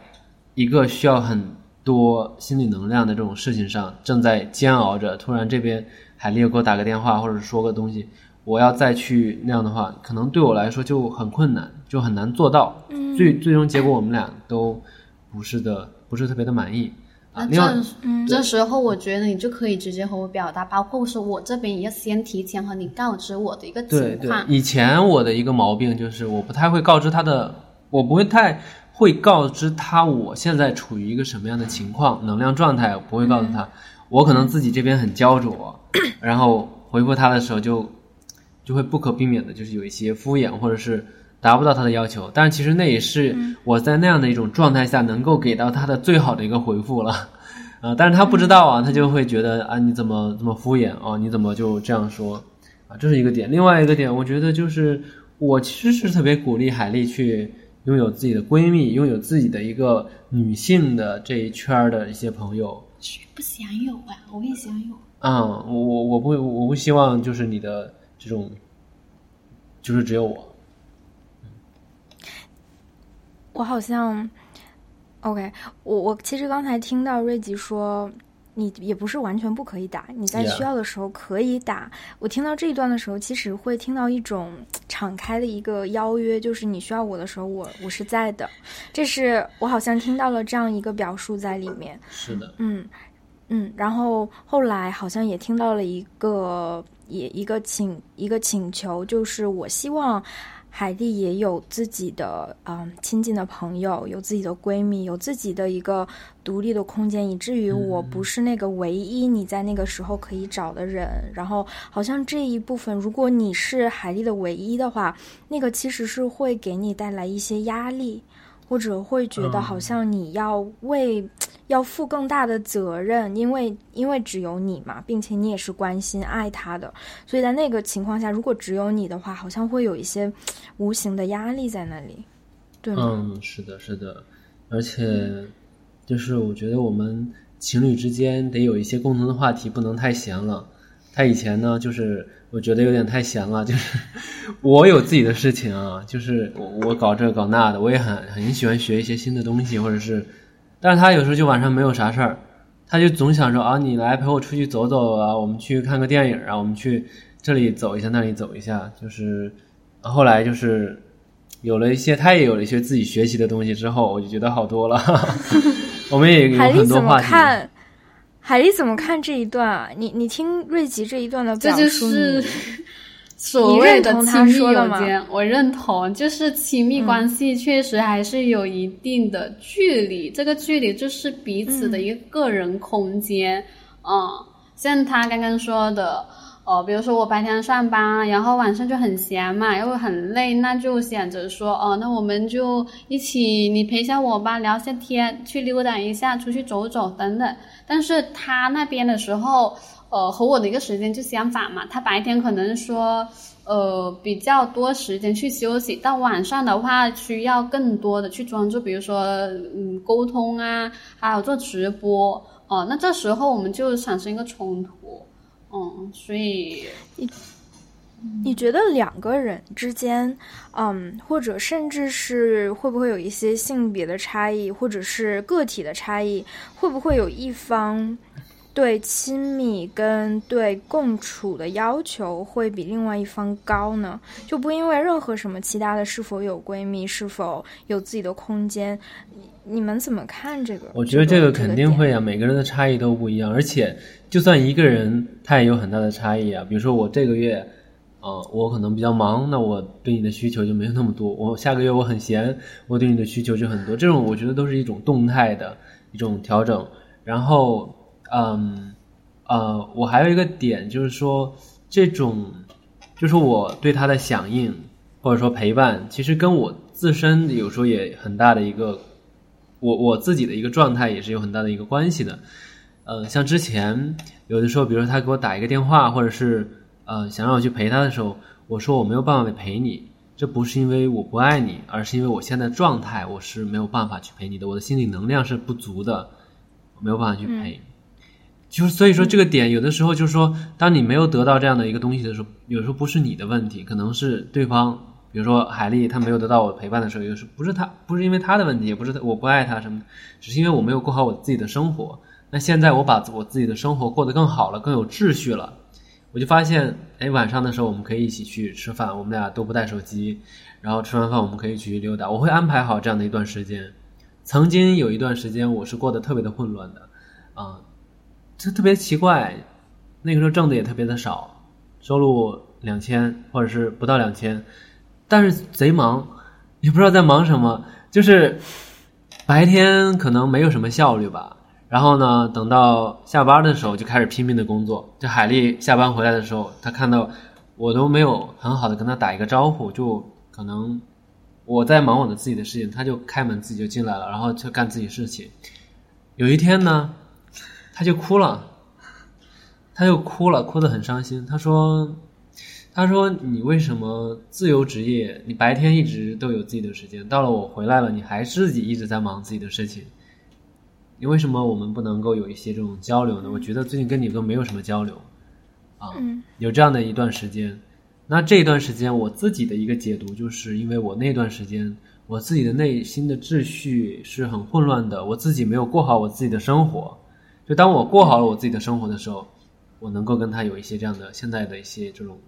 S1: 一个需要很多心理能量的这种事情上正在煎熬着，突然这边海丽又给我打个电话，或者说个东西，我要再去那样的话，可能对我来说就很困难，就很难做到。
S3: 嗯
S1: 最最终结果我们俩都不是的，不是特别的满意啊。
S2: 这这时候我觉得你就可以直接和我表达，包括说我这边也要先提前和你告知我的一个
S1: 对对
S2: 情况，。
S1: 以前我的一个毛病就是我不太会告知他的，我不会太会告知他我现在处于一个什么样的情况、能量状态，我不会告诉他。我可能自己这边很焦灼，然后回复他的时候就就会不可避免的就是有一些敷衍，或者是达不到他的要求。但是其实那也是我在那样的一种状态下能够给到他的最好的一个回复了。啊，但是他不知道啊，他就会觉得啊，你怎么这么敷衍啊？你怎么就这样说啊？这是一个点。另外一个点，我觉得就是我其实是特别鼓励海丽去拥有自己的闺蜜，拥有自己的一个女性的这一圈儿的一些朋友。
S2: 谁不想有啊？我也想有。
S1: 啊、我我我不我不希望就是你的这种，就是只有我。
S3: 我好像，OK，我我其实刚才听到瑞吉说，你也不是完全不可以打，你在需要的时候可以打。我听到这一段的时候，其实会听到一种敞开的一个邀约，就是你需要我的时候，我我是在的。这是我好像听到了这样一个表述在里面。
S1: 是的，
S3: 嗯嗯，然后后来好像也听到了一个也一个请一个请求，就是我希望海蒂也有自己的嗯亲近的朋友，有自己的闺蜜，有自己的一个独立的空间，以至于我不是那个唯一你在那个时候可以找的人。然后好像这一部分，如果你是海蒂的唯一的话，那个其实是会给你带来一些压力。或者会觉得好像你要为要负更大的责任，因为因为只有你嘛，并且你也是关心爱他的，所以在那个情况下，如果只有你的话，好像会有一些无形的压力在那里，对吗？
S1: 嗯，是的，是的，而且就是我觉得我们情侣之间得有一些共同的话题，不能太闲了。他以前呢，就是我觉得有点太闲了，就是 我有自己的事情啊，就是我我搞这搞那的，我也很很喜欢学一些新的东西，或者是，但是他有时候就晚上没有啥事儿，他就总想说啊，你来陪我出去走走啊，我们去看个电影啊，我们去这里走一下，那里走一下，就是后来就是有了一些，他也有了一些自己学习的东西之后，我就觉得好多了，我们也有很多话题。
S3: 海丽怎么看这一段啊？你你听瑞吉这一段的
S2: 表述，这就是 所谓的亲密友间。我认同，就是亲密关系确实还是有一定的距离，这个距离就是彼此的一个个人空间。嗯，像他刚刚说的。哦，比如说我白天上班，然后晚上就很闲嘛，又很累，那就想着说，哦，那我们就一起，你陪下我吧，聊下天，去溜达一下，出去走走等等。但是他那边的时候，呃，和我的一个时间就相反嘛，他白天可能说，呃，比较多时间去休息，到晚上的话需要更多的去专注，比如说，嗯，沟通啊，还有做直播，哦，那这时候我们就产生一个冲突。嗯，所以
S3: 你你觉得两个人之间，嗯，或者甚至是会不会有一些性别的差异，或者是个体的差异，会不会有一方对亲密跟对共处的要求会比另外一方高呢？就不因为任何什么其他的，是否有闺蜜，是否有自己的空间？你们怎么看这个？
S1: 我觉得这个肯定会啊，每个人的差异都不一样，而且就算一个人，他也有很大的差异啊。比如说我这个月，啊，我可能比较忙，那我对你的需求就没有那么多。我下个月我很闲，我对你的需求就很多。这种我觉得都是一种动态的一种调整。然后，嗯，呃，我还有一个点就是说，这种就是我对他的响应或者说陪伴，其实跟我自身有时候也很大的一个。我我自己的一个状态也是有很大的一个关系的，呃，像之前有的时候，比如说他给我打一个电话，或者是呃想让我去陪他的时候，我说我没有办法陪你，这不是因为我不爱你，而是因为我现在状态我是没有办法去陪你的，我的心理能量是不足的，没有办法去陪。就是所以说这个点有的时候就是说，当你没有得到这样的一个东西的时候，有时候不是你的问题，可能是对方。比如说海丽，她没有得到我陪伴的时候，有时候不是她，不是因为她的问题，也不是我不爱她什么，只是因为我没有过好我自己的生活。那现在我把我自己的生活过得更好了，更有秩序了，我就发现，哎，晚上的时候我们可以一起去吃饭，我们俩都不带手机，然后吃完饭我们可以去溜达，我会安排好这样的一段时间。曾经有一段时间我是过得特别的混乱的，啊，这特别奇怪，那个时候挣的也特别的少，收入两千或者是不到两千。但是贼忙，也不知道在忙什么。就是白天可能没有什么效率吧，然后呢，等到下班的时候就开始拼命的工作。就海丽下班回来的时候，她看到我都没有很好的跟她打一个招呼，就可能我在忙我的自己的事情，她就开门自己就进来了，然后就干自己事情。有一天呢，她就哭了，她就哭了，哭得很伤心。她说。他说：“你为什么自由职业？你白天一直都有自己的时间，到了我回来了，你还自己一直在忙自己的事情。你为什么我们不能够有一些这种交流呢？我觉得最近跟你都没有什么交流，啊，有这样的一段时间。那这一段时间，我自己的一个解读，就是因为我那段时间，我自己的内心的秩序是很混乱的，我自己没有过好我自己的生活。就当我过好了我自己的生活的时候，我能够跟他有一些这样的现在的一些这种。”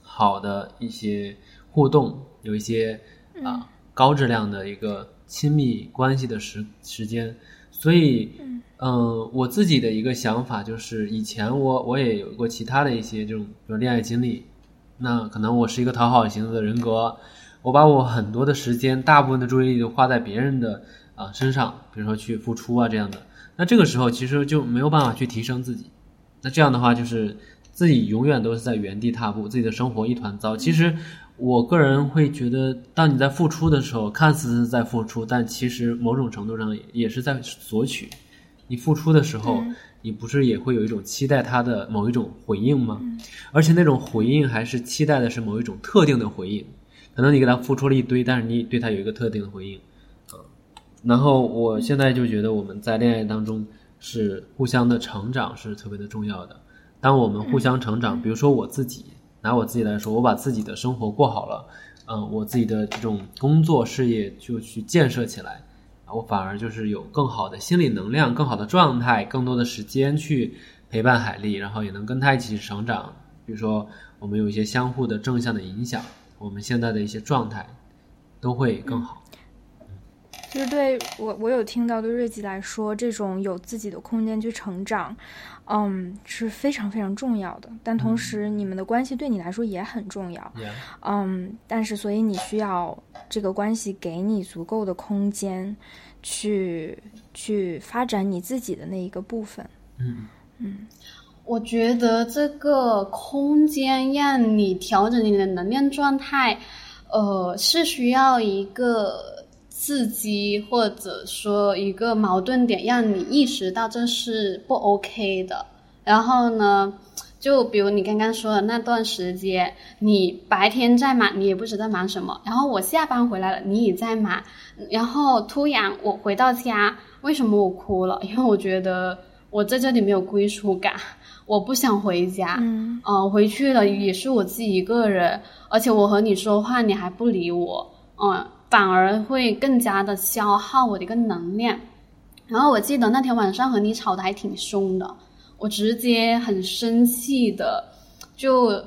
S1: 好的一些互动，有一些啊高质量的一个亲密关系的时时间，所以嗯，我自己的一个想法就是，以前我我也有过其他的一些这种比如恋爱经历，那可能我是一个讨好型的人格，我把我很多的时间，大部分的注意力都花在别人的啊身上，比如说去付出啊这样的，那这个时候其实就没有办法去提升自己，那这样的话就是。自己永远都是在原地踏步，自己的生活一团糟。其实我个人会觉得，当你在付出的时候，看似是在付出，但其实某种程度上也也是在索取。你付出的时候，你不是也会有一种期待他的某一种回应吗？而且那种回应还是期待的是某一种特定的回应。可能你给他付出了一堆，但是你对他有一个特定的回应，啊。然后我现在就觉得我们在恋爱当中是互相的成长是特别的重要的。当我们互相成长，比如说我自己拿我自己来说，我把自己的生活过好了，嗯，我自己的这种工作事业就去建设起来。我反而就是有更好的心理能量、更好的状态、更多的时间去陪伴海丽，然后也能跟她一起成长。比如说，我们有一些相互的正向的影响，我们现在的一些状态都会更好。
S3: 就是对我，我有听到对瑞吉来说，这种有自己的空间去成长，嗯，是非常非常重要的。但同时，你们的关系对你来说也很重要，嗯。但是，所以你需要这个关系给你足够的空间，去去发展你自己的那一个部分。
S1: 嗯
S3: 嗯，
S2: 我觉得这个空间让你调整你的能量状态，呃，是需要一个。刺激或者说一个矛盾点，让你意识到这是不 OK 的。然后呢，就比如你刚刚说的那段时间，你白天在忙，你也不知道忙什么。然后我下班回来了，你也在忙。然后突然我回到家，为什么我哭了？因为我觉得我在这里没有归属感，我不想回家。
S3: 嗯，
S2: 回去了也是我自己一个人，而且我和你说话，你还不理我。嗯。反而会更加的消耗我的一个能量。然后我记得那天晚上和你吵的还挺凶的，我直接很生气的就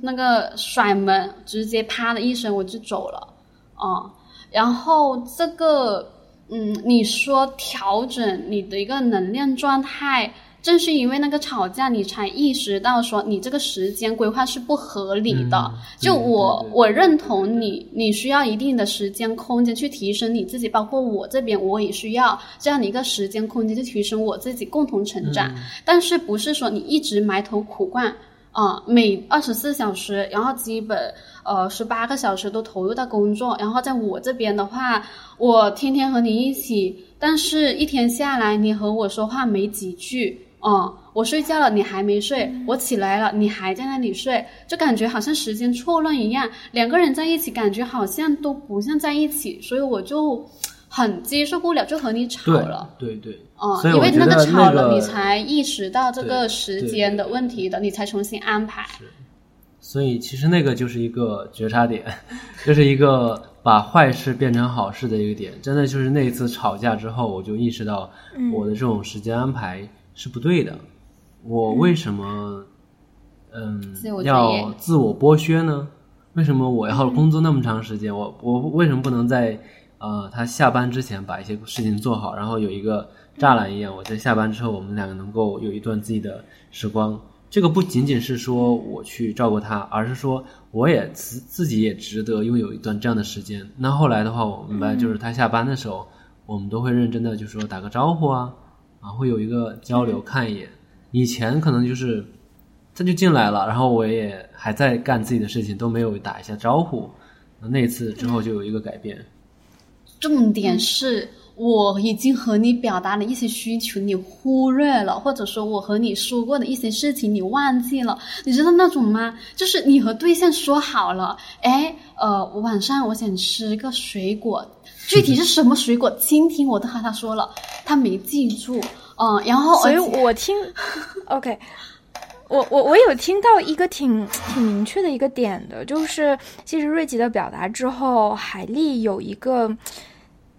S2: 那个甩门，直接啪的一声我就走了。啊，然后这个嗯，你说调整你的一个能量状态。正是因为那个吵架，你才意识到说你这个时间规划是不合理的。就我，我认同你，你需要一定的时间空间去提升你自己，包括我这边我也需要这样的一个时间空间去提升我自己，共同成长。但是不是说你一直埋头苦干啊？每二十四小时，然后基本呃十八个小时都投入到工作，然后在我这边的话，我天天和你一起，但是一天下来你和我说话没几句。哦，我睡觉了，你还没睡；我起来了，你还在那里睡，就感觉好像时间错乱一样。两个人在一起，感觉好像都不像在一起，所以我就很接受不了，就和你吵了。
S1: 对对，
S2: 哦，因为那个吵了，你才意识到这个时间的问题的，你才重新安排。
S1: 是，所以其实那个就是一个觉察点，就是一个把坏事变成好事的一个点。真的就是那一次吵架之后，我就意识到我的这种时间安排。是不对的，我为什么，嗯，要自我剥削呢？为什么我要工作那么长时间？我我为什么不能在呃他下班之前把一些事情做好，然后有一个栅栏一样，我在下班之后，我们两个能够有一段自己的时光。这个不仅仅是说我去照顾他，而是说我也自自己也值得拥有一段这样的时间。那后来的话，我明白就是他下班的时候，我们都会认真的就说打个招呼啊。啊，会有一个交流，看一眼。以前可能就是他就进来了，然后我也还在干自己的事情，都没有打一下招呼。那次之后就有一个改变。
S2: 重点是我已经和你表达了一些需求，你忽略了，或者说我和你说过的一些事情你忘记了，你知道那种吗？就是你和对象说好了，哎，呃，晚上我想吃个水果。具体是什么水果？今天我都和他说了，他没记住。嗯，然后
S3: 所以我听，OK，我我我有听到一个挺 挺明确的一个点的，就是其实瑞吉的表达之后，海丽有一个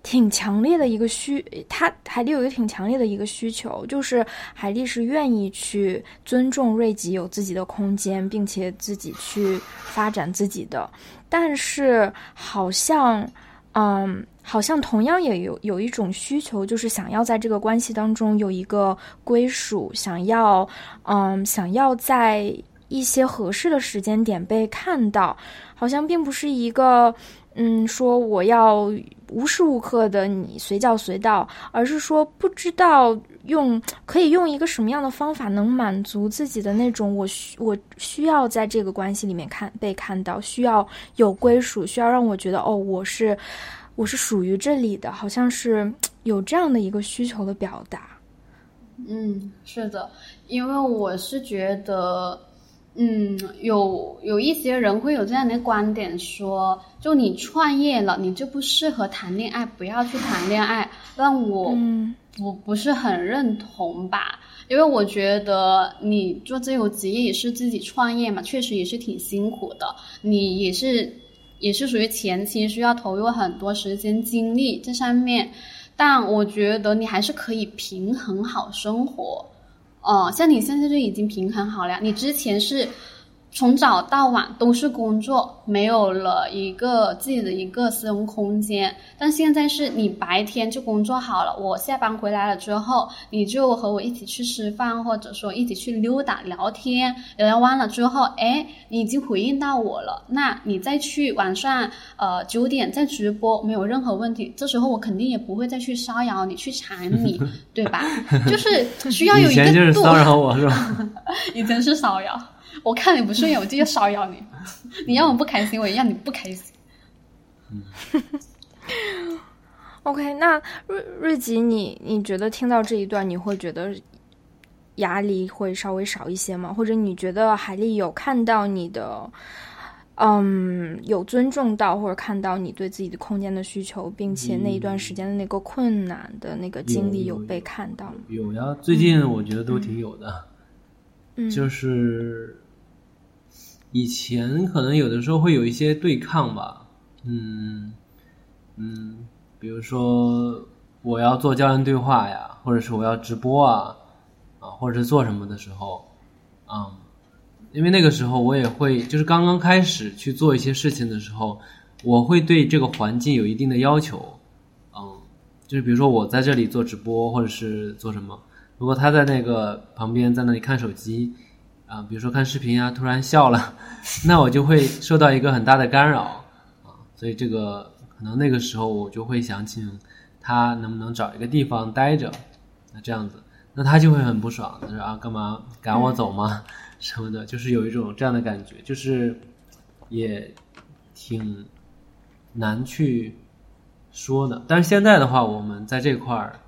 S3: 挺强烈的一个需，他海丽有一个挺强烈的一个需求，就是海丽是愿意去尊重瑞吉有自己的空间，并且自己去发展自己的，但是好像。嗯，好像同样也有有一种需求，就是想要在这个关系当中有一个归属，想要，嗯，想要在一些合适的时间点被看到，好像并不是一个。嗯，说我要无时无刻的你随叫随到，而是说不知道用可以用一个什么样的方法能满足自己的那种我需我需要在这个关系里面看被看到，需要有归属，需要让我觉得哦，我是我是属于这里的，好像是有这样的一个需求的表达。
S2: 嗯，是的，因为我是觉得。嗯，有有一些人会有这样的观点，说就你创业了，你就不适合谈恋爱，不要去谈恋爱。但我不不是很认同吧，因为我觉得你做自由职业也是自己创业嘛，确实也是挺辛苦的。你也是也是属于前期需要投入很多时间精力这上面，但我觉得你还是可以平衡好生活。哦，像你现在就已经平衡好了。你之前是。从早到晚都是工作，没有了一个自己的一个私人空间。但现在是你白天就工作好了，我下班回来了之后，你就和我一起去吃饭，或者说一起去溜达聊天。聊聊完了之后，哎，你已经回应到我了，那你再去晚上呃九点再直播没有任何问题。这时候我肯定也不会再去骚扰你，去缠你，对吧？就是需要有一个度。以
S1: 前就是骚扰我 是吧？
S2: 以前是骚扰。我看你不顺眼，我就要骚扰你。你让我不开心，我也让你不开心。
S3: OK，那瑞瑞吉，你你觉得听到这一段，你会觉得压力会稍微少一些吗？或者你觉得海丽有看到你的，嗯，有尊重到或者看到你对自己的空间的需求，并且那一段时间的那个困难的那个经历有被看到吗？
S1: 有呀，最近我觉得都挺有的。
S3: 嗯，
S1: 就是。以前可能有的时候会有一些对抗吧，嗯嗯，比如说我要做教练对话呀，或者是我要直播啊，啊，或者是做什么的时候，啊，因为那个时候我也会，就是刚刚开始去做一些事情的时候，我会对这个环境有一定的要求，嗯，就是比如说我在这里做直播或者是做什么，如果他在那个旁边在那里看手机。啊，比如说看视频啊，突然笑了，那我就会受到一个很大的干扰啊，所以这个可能那个时候我就会想请他能不能找一个地方待着，那这样子，那他就会很不爽，他说啊，干嘛赶我走吗？什么的，就是有一种这样的感觉，就是也挺难去说的。但是现在的话，我们在这块儿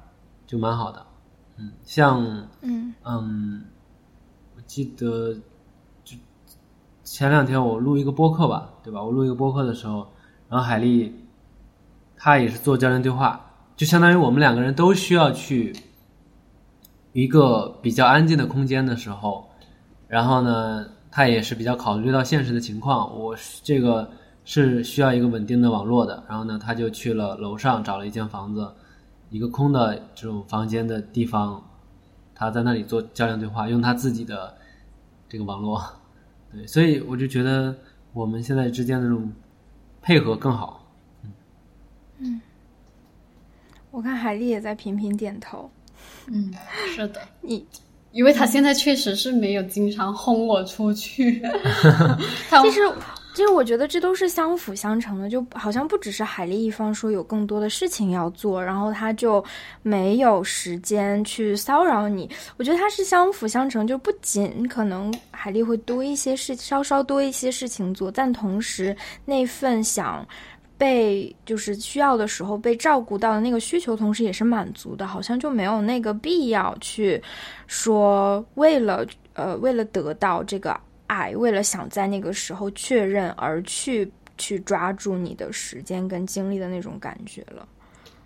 S1: 就蛮好的，嗯，像
S3: 嗯
S1: 嗯。记得就前两天我录一个播客吧，对吧？我录一个播客的时候，然后海丽她也是做教练对话，就相当于我们两个人都需要去一个比较安静的空间的时候，然后呢，她也是比较考虑到现实的情况，我这个是需要一个稳定的网络的，然后呢，他就去了楼上找了一间房子，一个空的这种房间的地方，他在那里做教练对话，用他自己的。这个网络，对，所以我就觉得我们现在之间的这种配合更好。
S3: 嗯，嗯我看海丽也在频频点头。
S2: 嗯，是的，
S3: 你，
S2: 因为他现在确实是没有经常轰我出去。
S3: 其实。其实我觉得这都是相辅相成的，就好像不只是海丽一方说有更多的事情要做，然后他就没有时间去骚扰你。我觉得它是相辅相成，就不仅可能海丽会多一些事，稍稍多一些事情做，但同时那份想被就是需要的时候被照顾到的那个需求，同时也是满足的，好像就没有那个必要去说为了呃为了得到这个。爱为了想在那个时候确认而去去抓住你的时间跟精力的那种感觉了。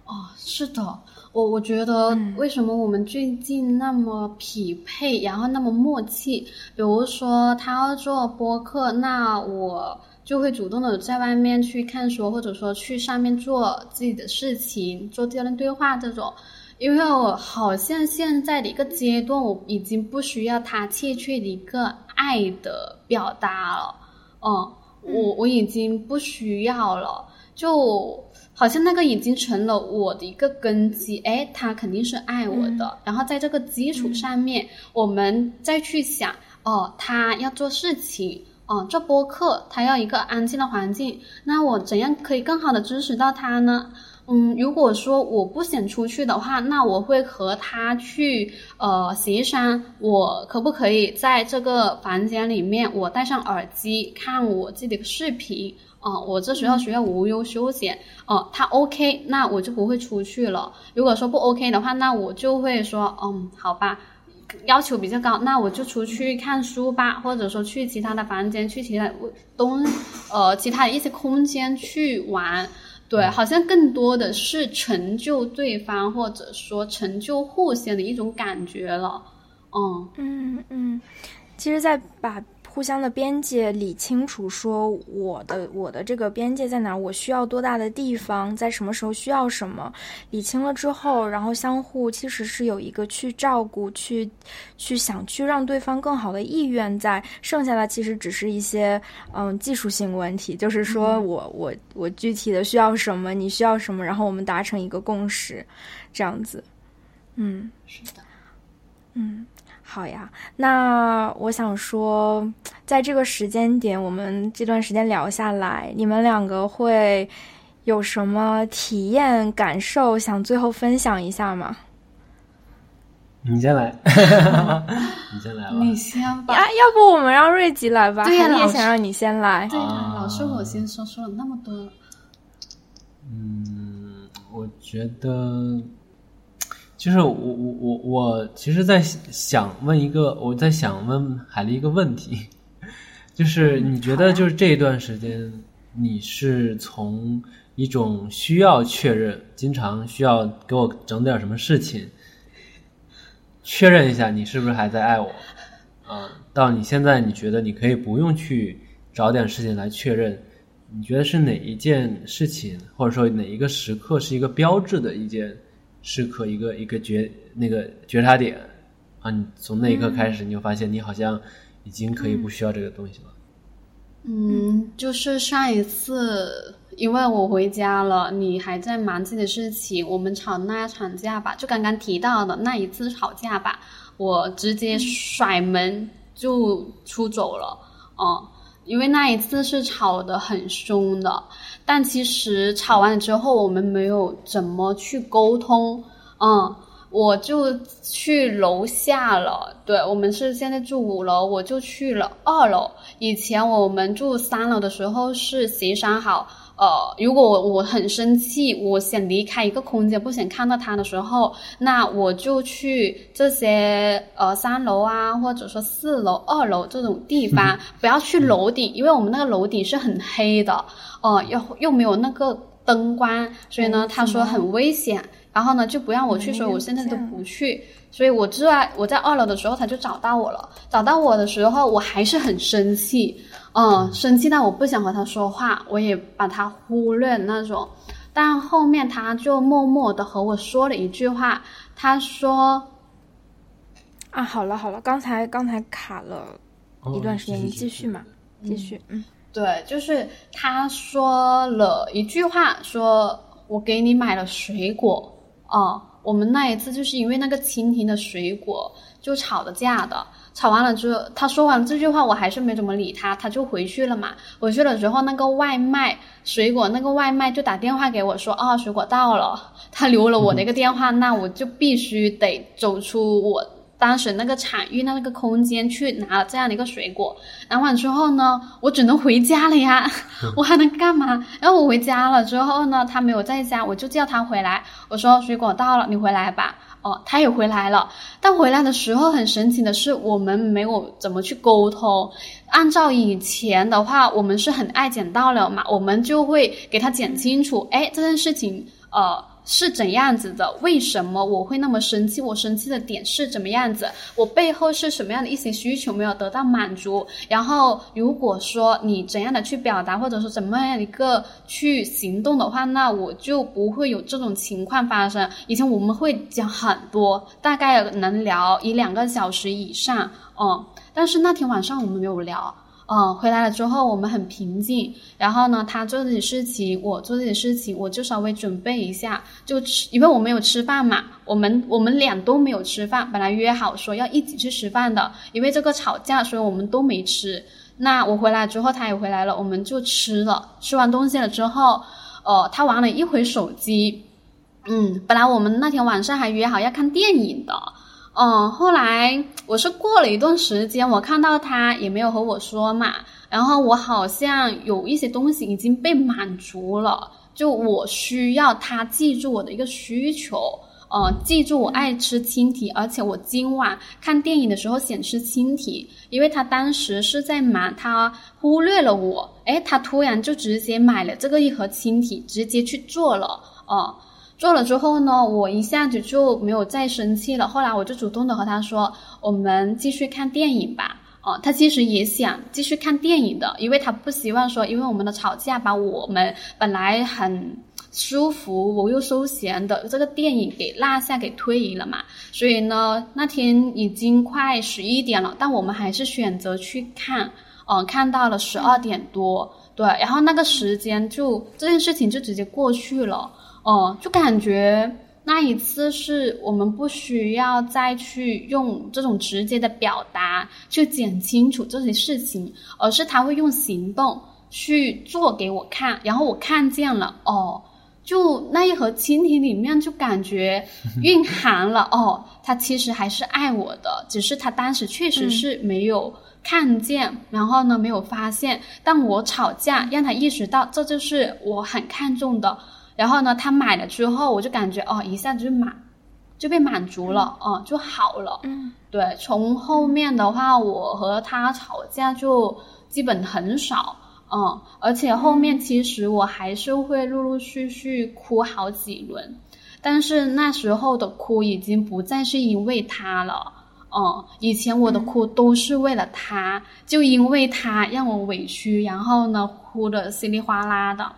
S2: 哦，是的，我我觉得为什么我们最近那么匹配，然后那么默契？比如说他要做播客，那我就会主动的在外面去看书，或者说去上面做自己的事情，做教练对话这种。因为我好像现在的一个阶段，我已经不需要他切切的一个爱的表达了，嗯，我我已经不需要了，就好像那个已经成了我的一个根基，哎，他肯定是爱我的。然后在这个基础上面，我们再去想，哦，他要做事情，哦，做播客，他要一个安静的环境，那我怎样可以更好的支持到他呢？嗯，如果说我不想出去的话，那我会和他去呃协商，我可不可以在这个房间里面，我戴上耳机看我自己的视频。哦，我这时候需要无忧休闲。哦，他 OK，那我就不会出去了。如果说不 OK 的话，那我就会说，嗯，好吧，要求比较高，那我就出去看书吧，或者说去其他的房间，去其他东，呃，其他的一些空间去玩。对，好像更多的是成就对方，或者说成就互相的一种感觉了。
S3: 嗯嗯嗯，其实，在把。互相的边界理清楚，说我的我的这个边界在哪，我需要多大的地方，在什么时候需要什么，理清了之后，然后相互其实是有一个去照顾、去去想去让对方更好的意愿在，剩下的其实只是一些嗯技术性问题，就是说我我我具体的需要什么，你需要什么，然后我们达成一个共识，这样子，
S2: 嗯，是的，
S3: 嗯。好呀，那我想说，在这个时间点，我们这段时间聊下来，你们两个会有什么体验感受？想最后分享一下吗？
S1: 你先来，你先来吧。
S2: 你先吧。
S3: 啊，要不我们让瑞吉来吧？
S2: 对呀，
S3: 也想让你先来。
S2: 对呀，老师我先说，说了那么多。
S1: 嗯，我觉得。就是我我我我，其实，在想问一个，我在想问海丽一个问题，就是你觉得，就是这一段时间，你是从一种需要确认，经常需要给我整点什么事情，确认一下你是不是还在爱我，啊，到你现在你觉得你可以不用去找点事情来确认，你觉得是哪一件事情，或者说哪一个时刻是一个标志的一件？时刻一个一个觉那个觉察点啊，你从那一刻开始，你就发现你好像已经可以不需要这个东西了。
S2: 嗯，就是上一次，因为我回家了，你还在忙自己的事情，我们吵那场架吧，就刚刚提到的那一次吵架吧，我直接甩门就出走了。哦，因为那一次是吵得很凶的。但其实吵完了之后，我们没有怎么去沟通，嗯，我就去楼下了。对我们是现在住五楼，我就去了二楼。以前我们住三楼的时候是协商好，呃，如果我我很生气，我想离开一个空间，不想看到他的时候，那我就去这些呃三楼啊，或者说四楼、二楼这种地方，不要去楼顶，因为我们那个楼顶是很黑的。哦，又又没有那个灯光，所以呢，他说很危险，然后呢就不让我去，所以我现在都不去。所以我在我在二楼的时候，他就找到我了。找到我的时候，我还是很生气，嗯，生气但我不想和他说话，我也把他忽略那种。但后面他就默默的和我说了一句话，他说：“
S3: 啊，好了好了，刚才刚才卡了一段时间，你继续嘛，继续，嗯。”
S2: 对，就是他说了一句话，说我给你买了水果哦。我们那一次就是因为那个蜻蜓的水果就吵的架的，吵完了之后，他说完这句话，我还是没怎么理他，他就回去了嘛。回去了之后，那个外卖水果那个外卖就打电话给我说，啊，水果到了，他留了我那个电话，那我就必须得走出我。当时那个场域那个空间去拿这样的一个水果，拿完之后呢，我只能回家了呀，我还能干嘛？然后我回家了之后呢，他没有在家，我就叫他回来，我说水果到了，你回来吧。哦，他也回来了，但回来的时候很神奇的是，我们没有怎么去沟通。按照以前的话，我们是很爱讲道理嘛，我们就会给他讲清楚，哎，这件事情，呃。是怎样子的？为什么我会那么生气？我生气的点是怎么样子？我背后是什么样的一些需求没有得到满足？然后如果说你怎样的去表达，或者说怎么样一个去行动的话，那我就不会有这种情况发生。以前我们会讲很多，大概能聊一两个小时以上，嗯，但是那天晚上我们没有聊。嗯，回来了之后我们很平静，然后呢，他做自己事情，我做自己事情，我就稍微准备一下，就吃，因为我没有吃饭嘛，我们我们俩都没有吃饭，本来约好说要一起去吃饭的，因为这个吵架，所以我们都没吃。那我回来之后，他也回来了，我们就吃了，吃完东西了之后，呃，他玩了一会手机，嗯，本来我们那天晚上还约好要看电影的。嗯，后来我是过了一段时间，我看到他也没有和我说嘛，然后我好像有一些东西已经被满足了，就我需要他记住我的一个需求，呃，记住我爱吃青提，而且我今晚看电影的时候想吃青提，因为他当时是在忙，他忽略了我，诶，他突然就直接买了这个一盒青提，直接去做了，哦。做了之后呢，我一下子就没有再生气了。后来我就主动的和他说：“我们继续看电影吧。”哦，他其实也想继续看电影的，因为他不希望说，因为我们的吵架把我们本来很舒服、我又休闲的这个电影给落下、给推移了嘛。所以呢，那天已经快十一点了，但我们还是选择去看。哦，看到了十二点多，对，然后那个时间就这件事情就直接过去了。哦，就感觉那一次是我们不需要再去用这种直接的表达去讲清楚这些事情，而是他会用行动去做给我看，然后我看见了，哦，就那一盒蜻蜓里面就感觉 蕴含了，哦，他其实还是爱我的，只是他当时确实是没有看见，然后呢没有发现，但我吵架让他意识到，这就是我很看重的。然后呢，他买了之后，我就感觉哦，一下子就满，就被满足了，哦，就好了。
S3: 嗯，
S2: 对。从后面的话，我和他吵架就基本很少，嗯，而且后面其实我还是会陆陆续续哭好几轮，但是那时候的哭已经不再是因为他了，嗯，以前我的哭都是为了他，就因为他让我委屈，然后呢，哭的稀里哗啦的。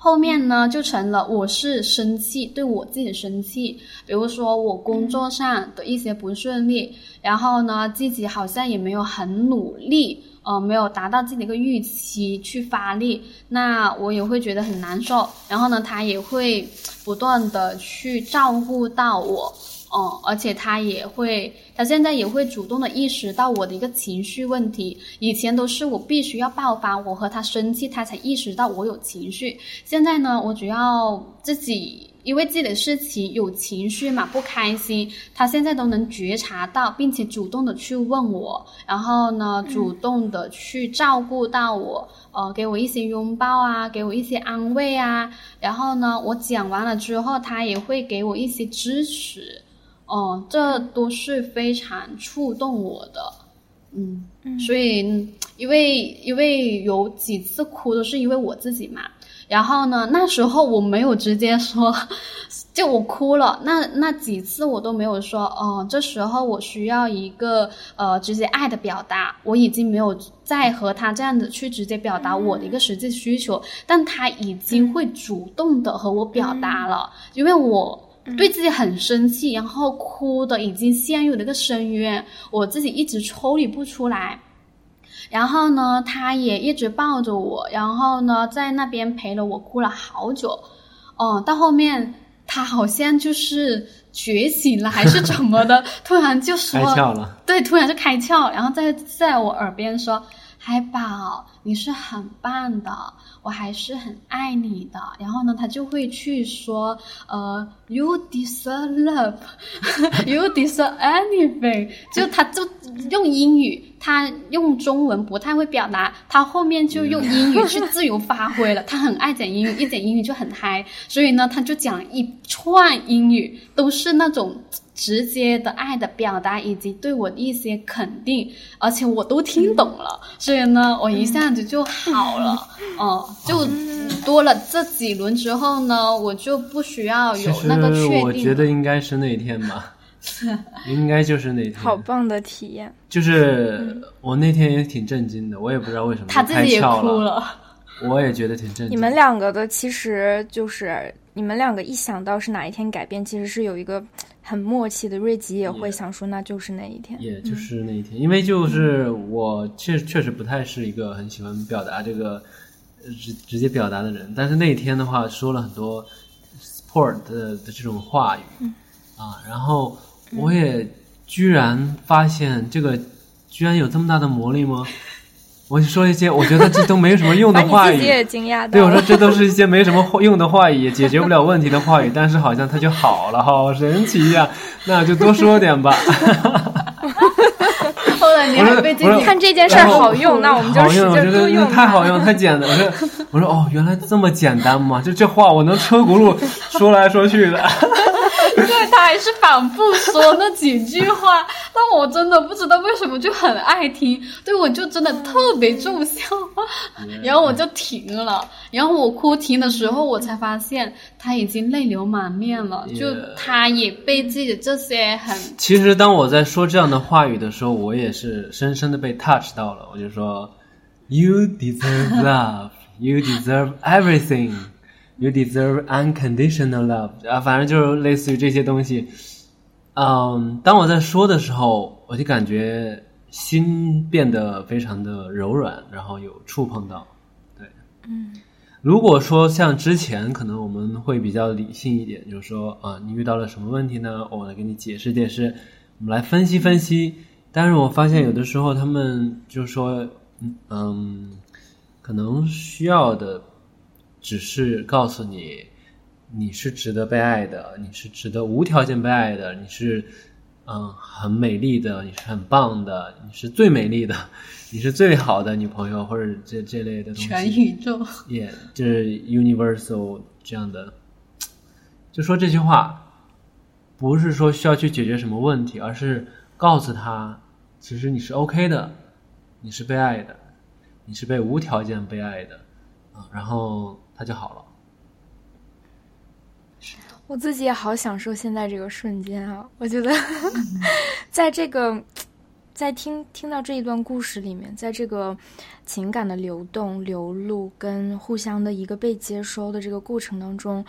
S2: 后面呢，就成了我是生气，对我自己生气。比如说我工作上的一些不顺利，然后呢，自己好像也没有很努力，呃，没有达到自己的一个预期去发力，那我也会觉得很难受。然后呢，他也会不断的去照顾到我。哦，而且他也会，他现在也会主动的意识到我的一个情绪问题。以前都是我必须要爆发，我和他生气，他才意识到我有情绪。现在呢，我只要自己因为自己的事情有情绪嘛，不开心，他现在都能觉察到，并且主动的去问我，然后呢，主动的去照顾到我，呃，给我一些拥抱啊，给我一些安慰啊，然后呢，我讲完了之后，他也会给我一些支持。哦，这都是非常触动我的，嗯，所以因为因为有几次哭都是因为我自己嘛，然后呢，那时候我没有直接说，就我哭了，那那几次我都没有说，哦，这时候我需要一个呃直接爱的表达，我已经没有再和他这样子去直接表达我的一个实际需求，但他已经会主动的和我表达了，因为我。对自己很生气，然后哭的已经陷入了一个深渊，我自己一直抽离不出来。然后呢，他也一直抱着我，然后呢，在那边陪了我哭了好久。哦，到后面他好像就是觉醒了，还是怎么的，突然就说，
S1: 开窍了。
S2: 对，突然就开窍，然后在在我耳边说：“海宝，你是很棒的。”我还是很爱你的，然后呢，他就会去说，呃，you deserve love，you deserve anything，就他就用英语，他用中文不太会表达，他后面就用英语去自由发挥了。他很爱讲英语，一讲英语就很嗨，所以呢，他就讲一串英语，都是那种。直接的爱的表达以及对我的一些肯定，而且我都听懂了，所以呢，我一下子就好了，哦，就多了这几轮之后呢，我就不需要有那个确定。
S1: 我觉得应该是那天吧，应该就是那天。
S3: 好棒的体验！
S1: 就是我那天也挺震惊的，我也不知道为什么
S2: 他自己也哭
S1: 了，我也觉得挺震惊。
S3: 你们两个的其实就是。你们两个一想到是哪一天改变，其实是有一个很默契的。瑞吉也会想说，那就是那一天，
S1: 也就是那一天，因为就是我确确实不太是一个很喜欢表达这个直直接表达的人，但是那一天的话说了很多 support 的的这种话语，啊，然后我也居然发现这个居然有这么大的魔力吗？我就说一些我觉得这都没什么用的 话语，
S3: 也惊讶
S1: 对我说这都是一些没什么用的话语，也解决不了问题的话语，但是好像它就好了，好神奇呀！那就多说点吧。
S2: 你还被这
S3: 看这件事好用，那我们就
S1: 使劲多用。太好用，太简单。我说我说哦，原来这么简单嘛！就这话我能车轱辘说来说去的。
S2: 还是反复说那几句话，但我真的不知道为什么就很爱听，对我就真的特别中效，然后我就停了，然后我哭停的时候，我才发现他已经泪流满面了，就他也被自己的这些很……
S1: 其实当我在说这样的话语的时候，我也是深深的被 touch 到了，我就说，You deserve love, you deserve everything. You deserve unconditional love 啊，反正就是类似于这些东西。嗯，当我在说的时候，我就感觉心变得非常的柔软，然后有触碰到。对，
S3: 嗯。
S1: 如果说像之前，可能我们会比较理性一点，就是说啊，你遇到了什么问题呢？我来给你解释解释，我们来分析分析。但是我发现有的时候他们就说，嗯，可能需要的。只是告诉你，你是值得被爱的，你是值得无条件被爱的，你是嗯很美丽的，你是很棒的，你是最美丽的，你是最好的女朋友，或者这这类的东西。
S2: 全宇宙，
S1: 也就是 universal 这样的，就说这句话，不是说需要去解决什么问题，而是告诉他，其实你是 OK 的，你是被爱的，你是被无条件被爱的啊，然后。他就好了。
S3: 我自己也好享受现在这个瞬间啊！我觉得，在这个在听听到这一段故事里面，在这个情感的流动、流露跟互相的一个被接收的这个过程当中，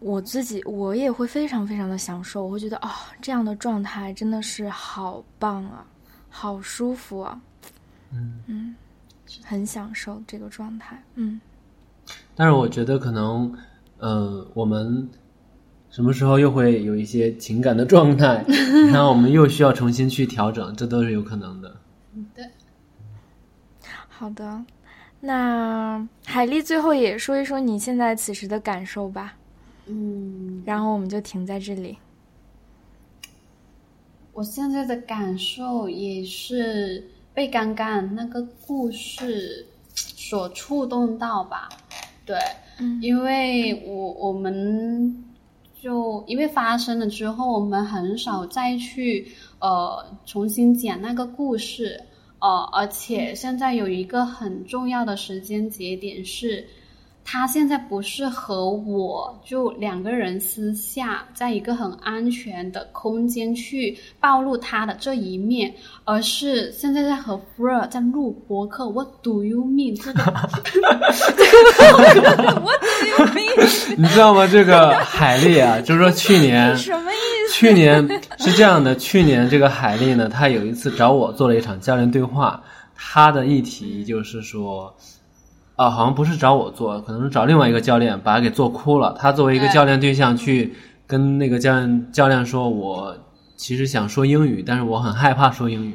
S3: 我自己我也会非常非常的享受。我会觉得，哦，这样的状态真的是好棒啊，好舒服啊！
S1: 嗯
S3: 嗯，很享受这个状态。嗯。
S1: 但是我觉得可能，嗯，我们什么时候又会有一些情感的状态，然后我们又需要重新去调整，这都是有可能的。
S2: 对。
S3: 好的，那海丽最后也说一说你现在此时的感受吧。
S2: 嗯。
S3: 然后我们就停在这里。
S2: 我现在的感受也是被刚刚那个故事所触动到吧。对，因为我我们就因为发生了之后，我们很少再去呃重新讲那个故事，呃，而且现在有一个很重要的时间节点是。他现在不是和我就两个人私下在一个很安全的空间去暴露他的这一面，而是现在在和 Fur 在录播客。What do you mean？这个 What do you mean？
S1: 你知道吗？这个海丽啊，就是说去年
S3: 什么意
S1: 思？去年是这样的，去年这个海丽呢，她有一次找我做了一场教练对话，她的议题就是说。啊，好像不是找我做，可能是找另外一个教练，把他给做哭了。他作为一个教练对象，去跟那个教练教练说：“我其实想说英语，但是我很害怕说英语。”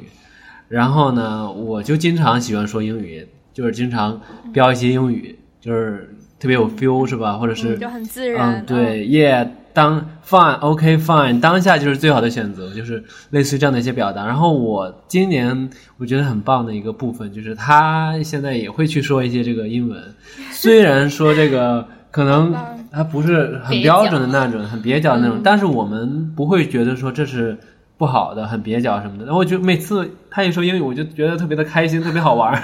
S1: 然后呢，我就经常喜欢说英语，就是经常标一些英语，就是特别有 feel，是吧？或者是
S3: 就很自然。
S1: 嗯，对，Yeah。当 fine，OK fine，当下就是最好的选择，就是类似于这样的一些表达。然后我今年我觉得很棒的一个部分，就是他现在也会去说一些这个英文，虽然说这个可能 他不是很标准的那种，很蹩脚的那种，但是我们不会觉得说这是不好的，很蹩脚什么的。然后我就每次他一说英语，我就觉得特别的开心，特别好玩。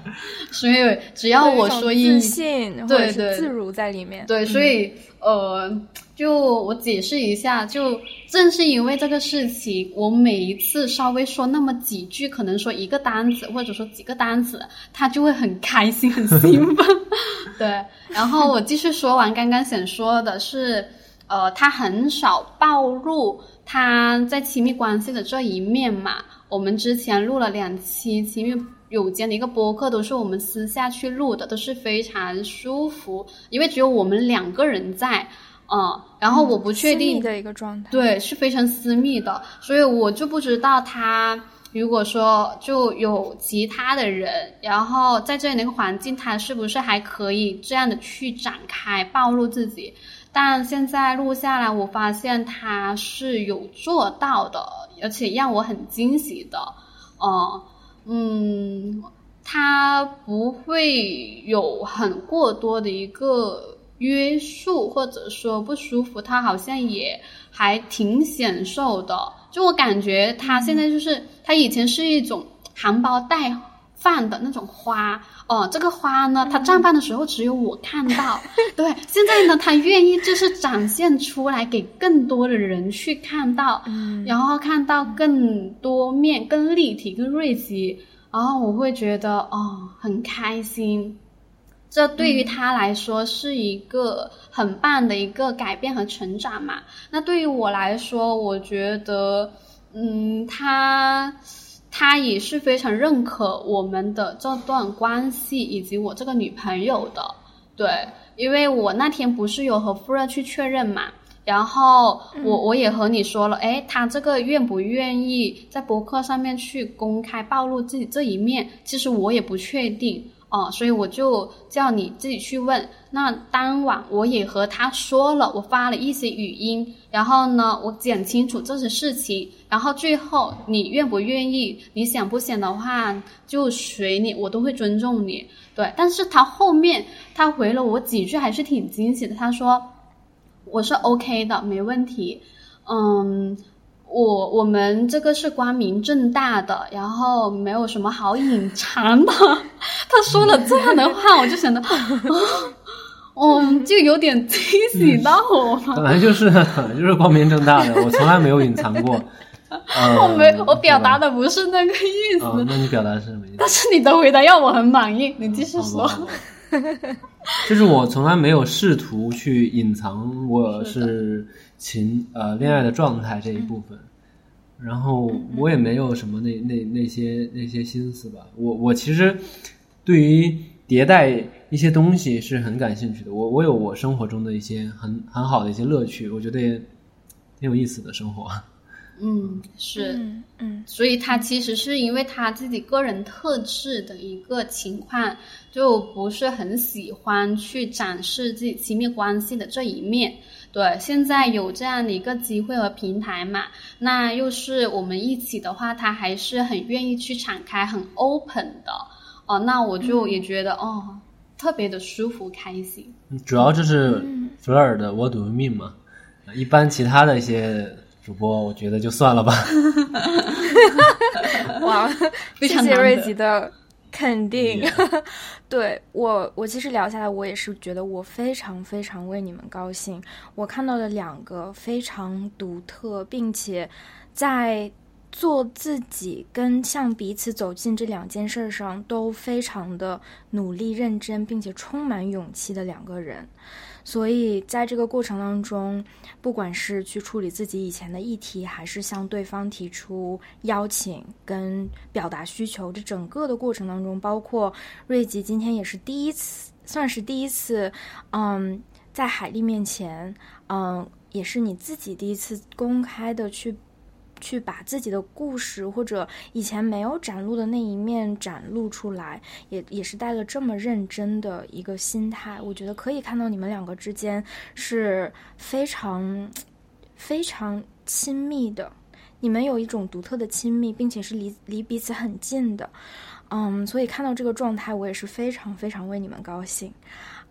S2: 所以只要我说英，
S3: 自信
S2: 对对
S3: 自如在里面，
S2: 对，所以呃。就我解释一下，就正是因为这个事情，我每一次稍微说那么几句，可能说一个单词或者说几个单词，他就会很开心、很兴奋。对，然后我继续说完刚刚想说的是，呃，他很少暴露他在亲密关系的这一面嘛。我们之前录了两期亲密友间的一个播客，都是我们私下去录的，都是非常舒服，因为只有我们两个人在，嗯，然后我不确定
S3: 的一个状态，
S2: 对，是非常私密的，所以我就不知道他如果说就有其他的人，然后在这样的一个环境，他是不是还可以这样的去展开暴露自己？但现在录下来，我发现他是有做到的，而且让我很惊喜的。哦，嗯，他不会有很过多的一个约束，或者说不舒服，他好像也还挺享受的。就我感觉他现在就是，他以前是一种含苞待放的那种花。哦，这个花呢，它绽放的时候只有我看到。对，现在呢，它愿意就是展现出来给更多的人去看到，然后看到更多面、更立体、更锐极，然后我会觉得哦，很开心。这对于他来说是一个很棒的一个改变和成长嘛？那对于我来说，我觉得，嗯，他。他也是非常认可我们的这段关系以及我这个女朋友的，对，因为我那天不是有和夫人去确认嘛，然后我我也和你说了，哎，他这个愿不愿意在博客上面去公开暴露自己这一面，其实我也不确定。哦，所以我就叫你自己去问。那当晚我也和他说了，我发了一些语音，然后呢，我讲清楚这些事情，然后最后你愿不愿意，你想不想的话就随你，我都会尊重你。对，但是他后面他回了我几句，还是挺惊喜的。他说我是 OK 的，没问题。嗯。我我们这个是光明正大的，然后没有什么好隐藏的。他说了这样的话，我就想到，哦，就有点惊喜到我。
S1: 本来就是本来 就是光明正大的，我从来没有隐藏过。
S2: 我没我表达的不是那个意思。
S1: 那你表达是什么意思？
S2: 但是你的回答让我很满意，你继续说。
S1: 就是我从来没有试图去隐藏我是情呃恋爱的状态这一部分，然后我也没有什么那那那些那些心思吧。我我其实对于迭代一些东西是很感兴趣的。我我有我生活中的一些很很好的一些乐趣，我觉得也挺有意思的生活。
S2: 嗯，是，
S3: 嗯，
S2: 所以他其实是因为他自己个人特质的一个情况，就不是很喜欢去展示自己亲密关系的这一面。对，现在有这样的一个机会和平台嘛，那又是我们一起的话，他还是很愿意去敞开、很 open 的。哦，那我就也觉得哦，特别的舒服、开心。
S1: 主要就是弗尔的 what do we mean 嘛，一般其他的一些。主播，我觉得就算了吧。
S3: 哇，谢谢瑞吉的肯定。对我，我其实聊下来，我也是觉得我非常非常为你们高兴。我看到了两个非常独特，并且在做自己跟向彼此走近这两件事上都非常的努力、认真，并且充满勇气的两个人。所以，在这个过程当中，不管是去处理自己以前的议题，还是向对方提出邀请跟表达需求，这整个的过程当中，包括瑞吉今天也是第一次，算是第一次，嗯，在海丽面前，嗯，也是你自己第一次公开的去。去把自己的故事或者以前没有展露的那一面展露出来，也也是带了这么认真的一个心态。我觉得可以看到你们两个之间是非常非常亲密的，你们有一种独特的亲密，并且是离离彼此很近的。嗯，所以看到这个状态，我也是非常非常为你们高兴。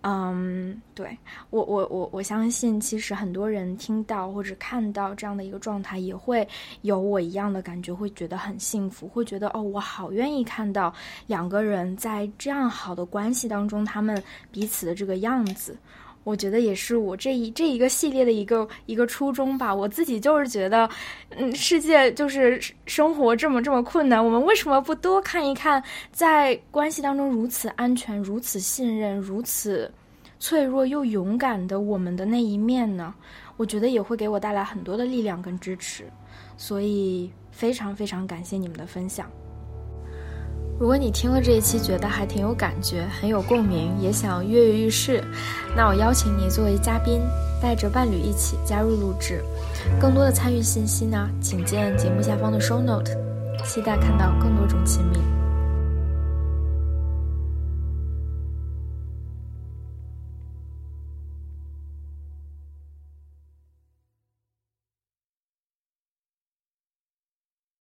S3: 嗯，对我我我我相信，其实很多人听到或者看到这样的一个状态，也会有我一样的感觉，会觉得很幸福，会觉得哦，我好愿意看到两个人在这样好的关系当中，他们彼此的这个样子。我觉得也是我这一这一个系列的一个一个初衷吧。我自己就是觉得，嗯，世界就是生活这么这么困难，我们为什么不多看一看，在关系当中如此安全、如此信任、如此脆弱又勇敢的我们的那一面呢？我觉得也会给我带来很多的力量跟支持。所以非常非常感谢你们的分享。如果你听了这一期觉得还挺有感觉、很有共鸣，也想跃跃欲试，那我邀请你作为嘉宾，带着伴侣一起加入录制。更多的参与信息呢，请见节目下方的 show note。期待看到更多种亲密。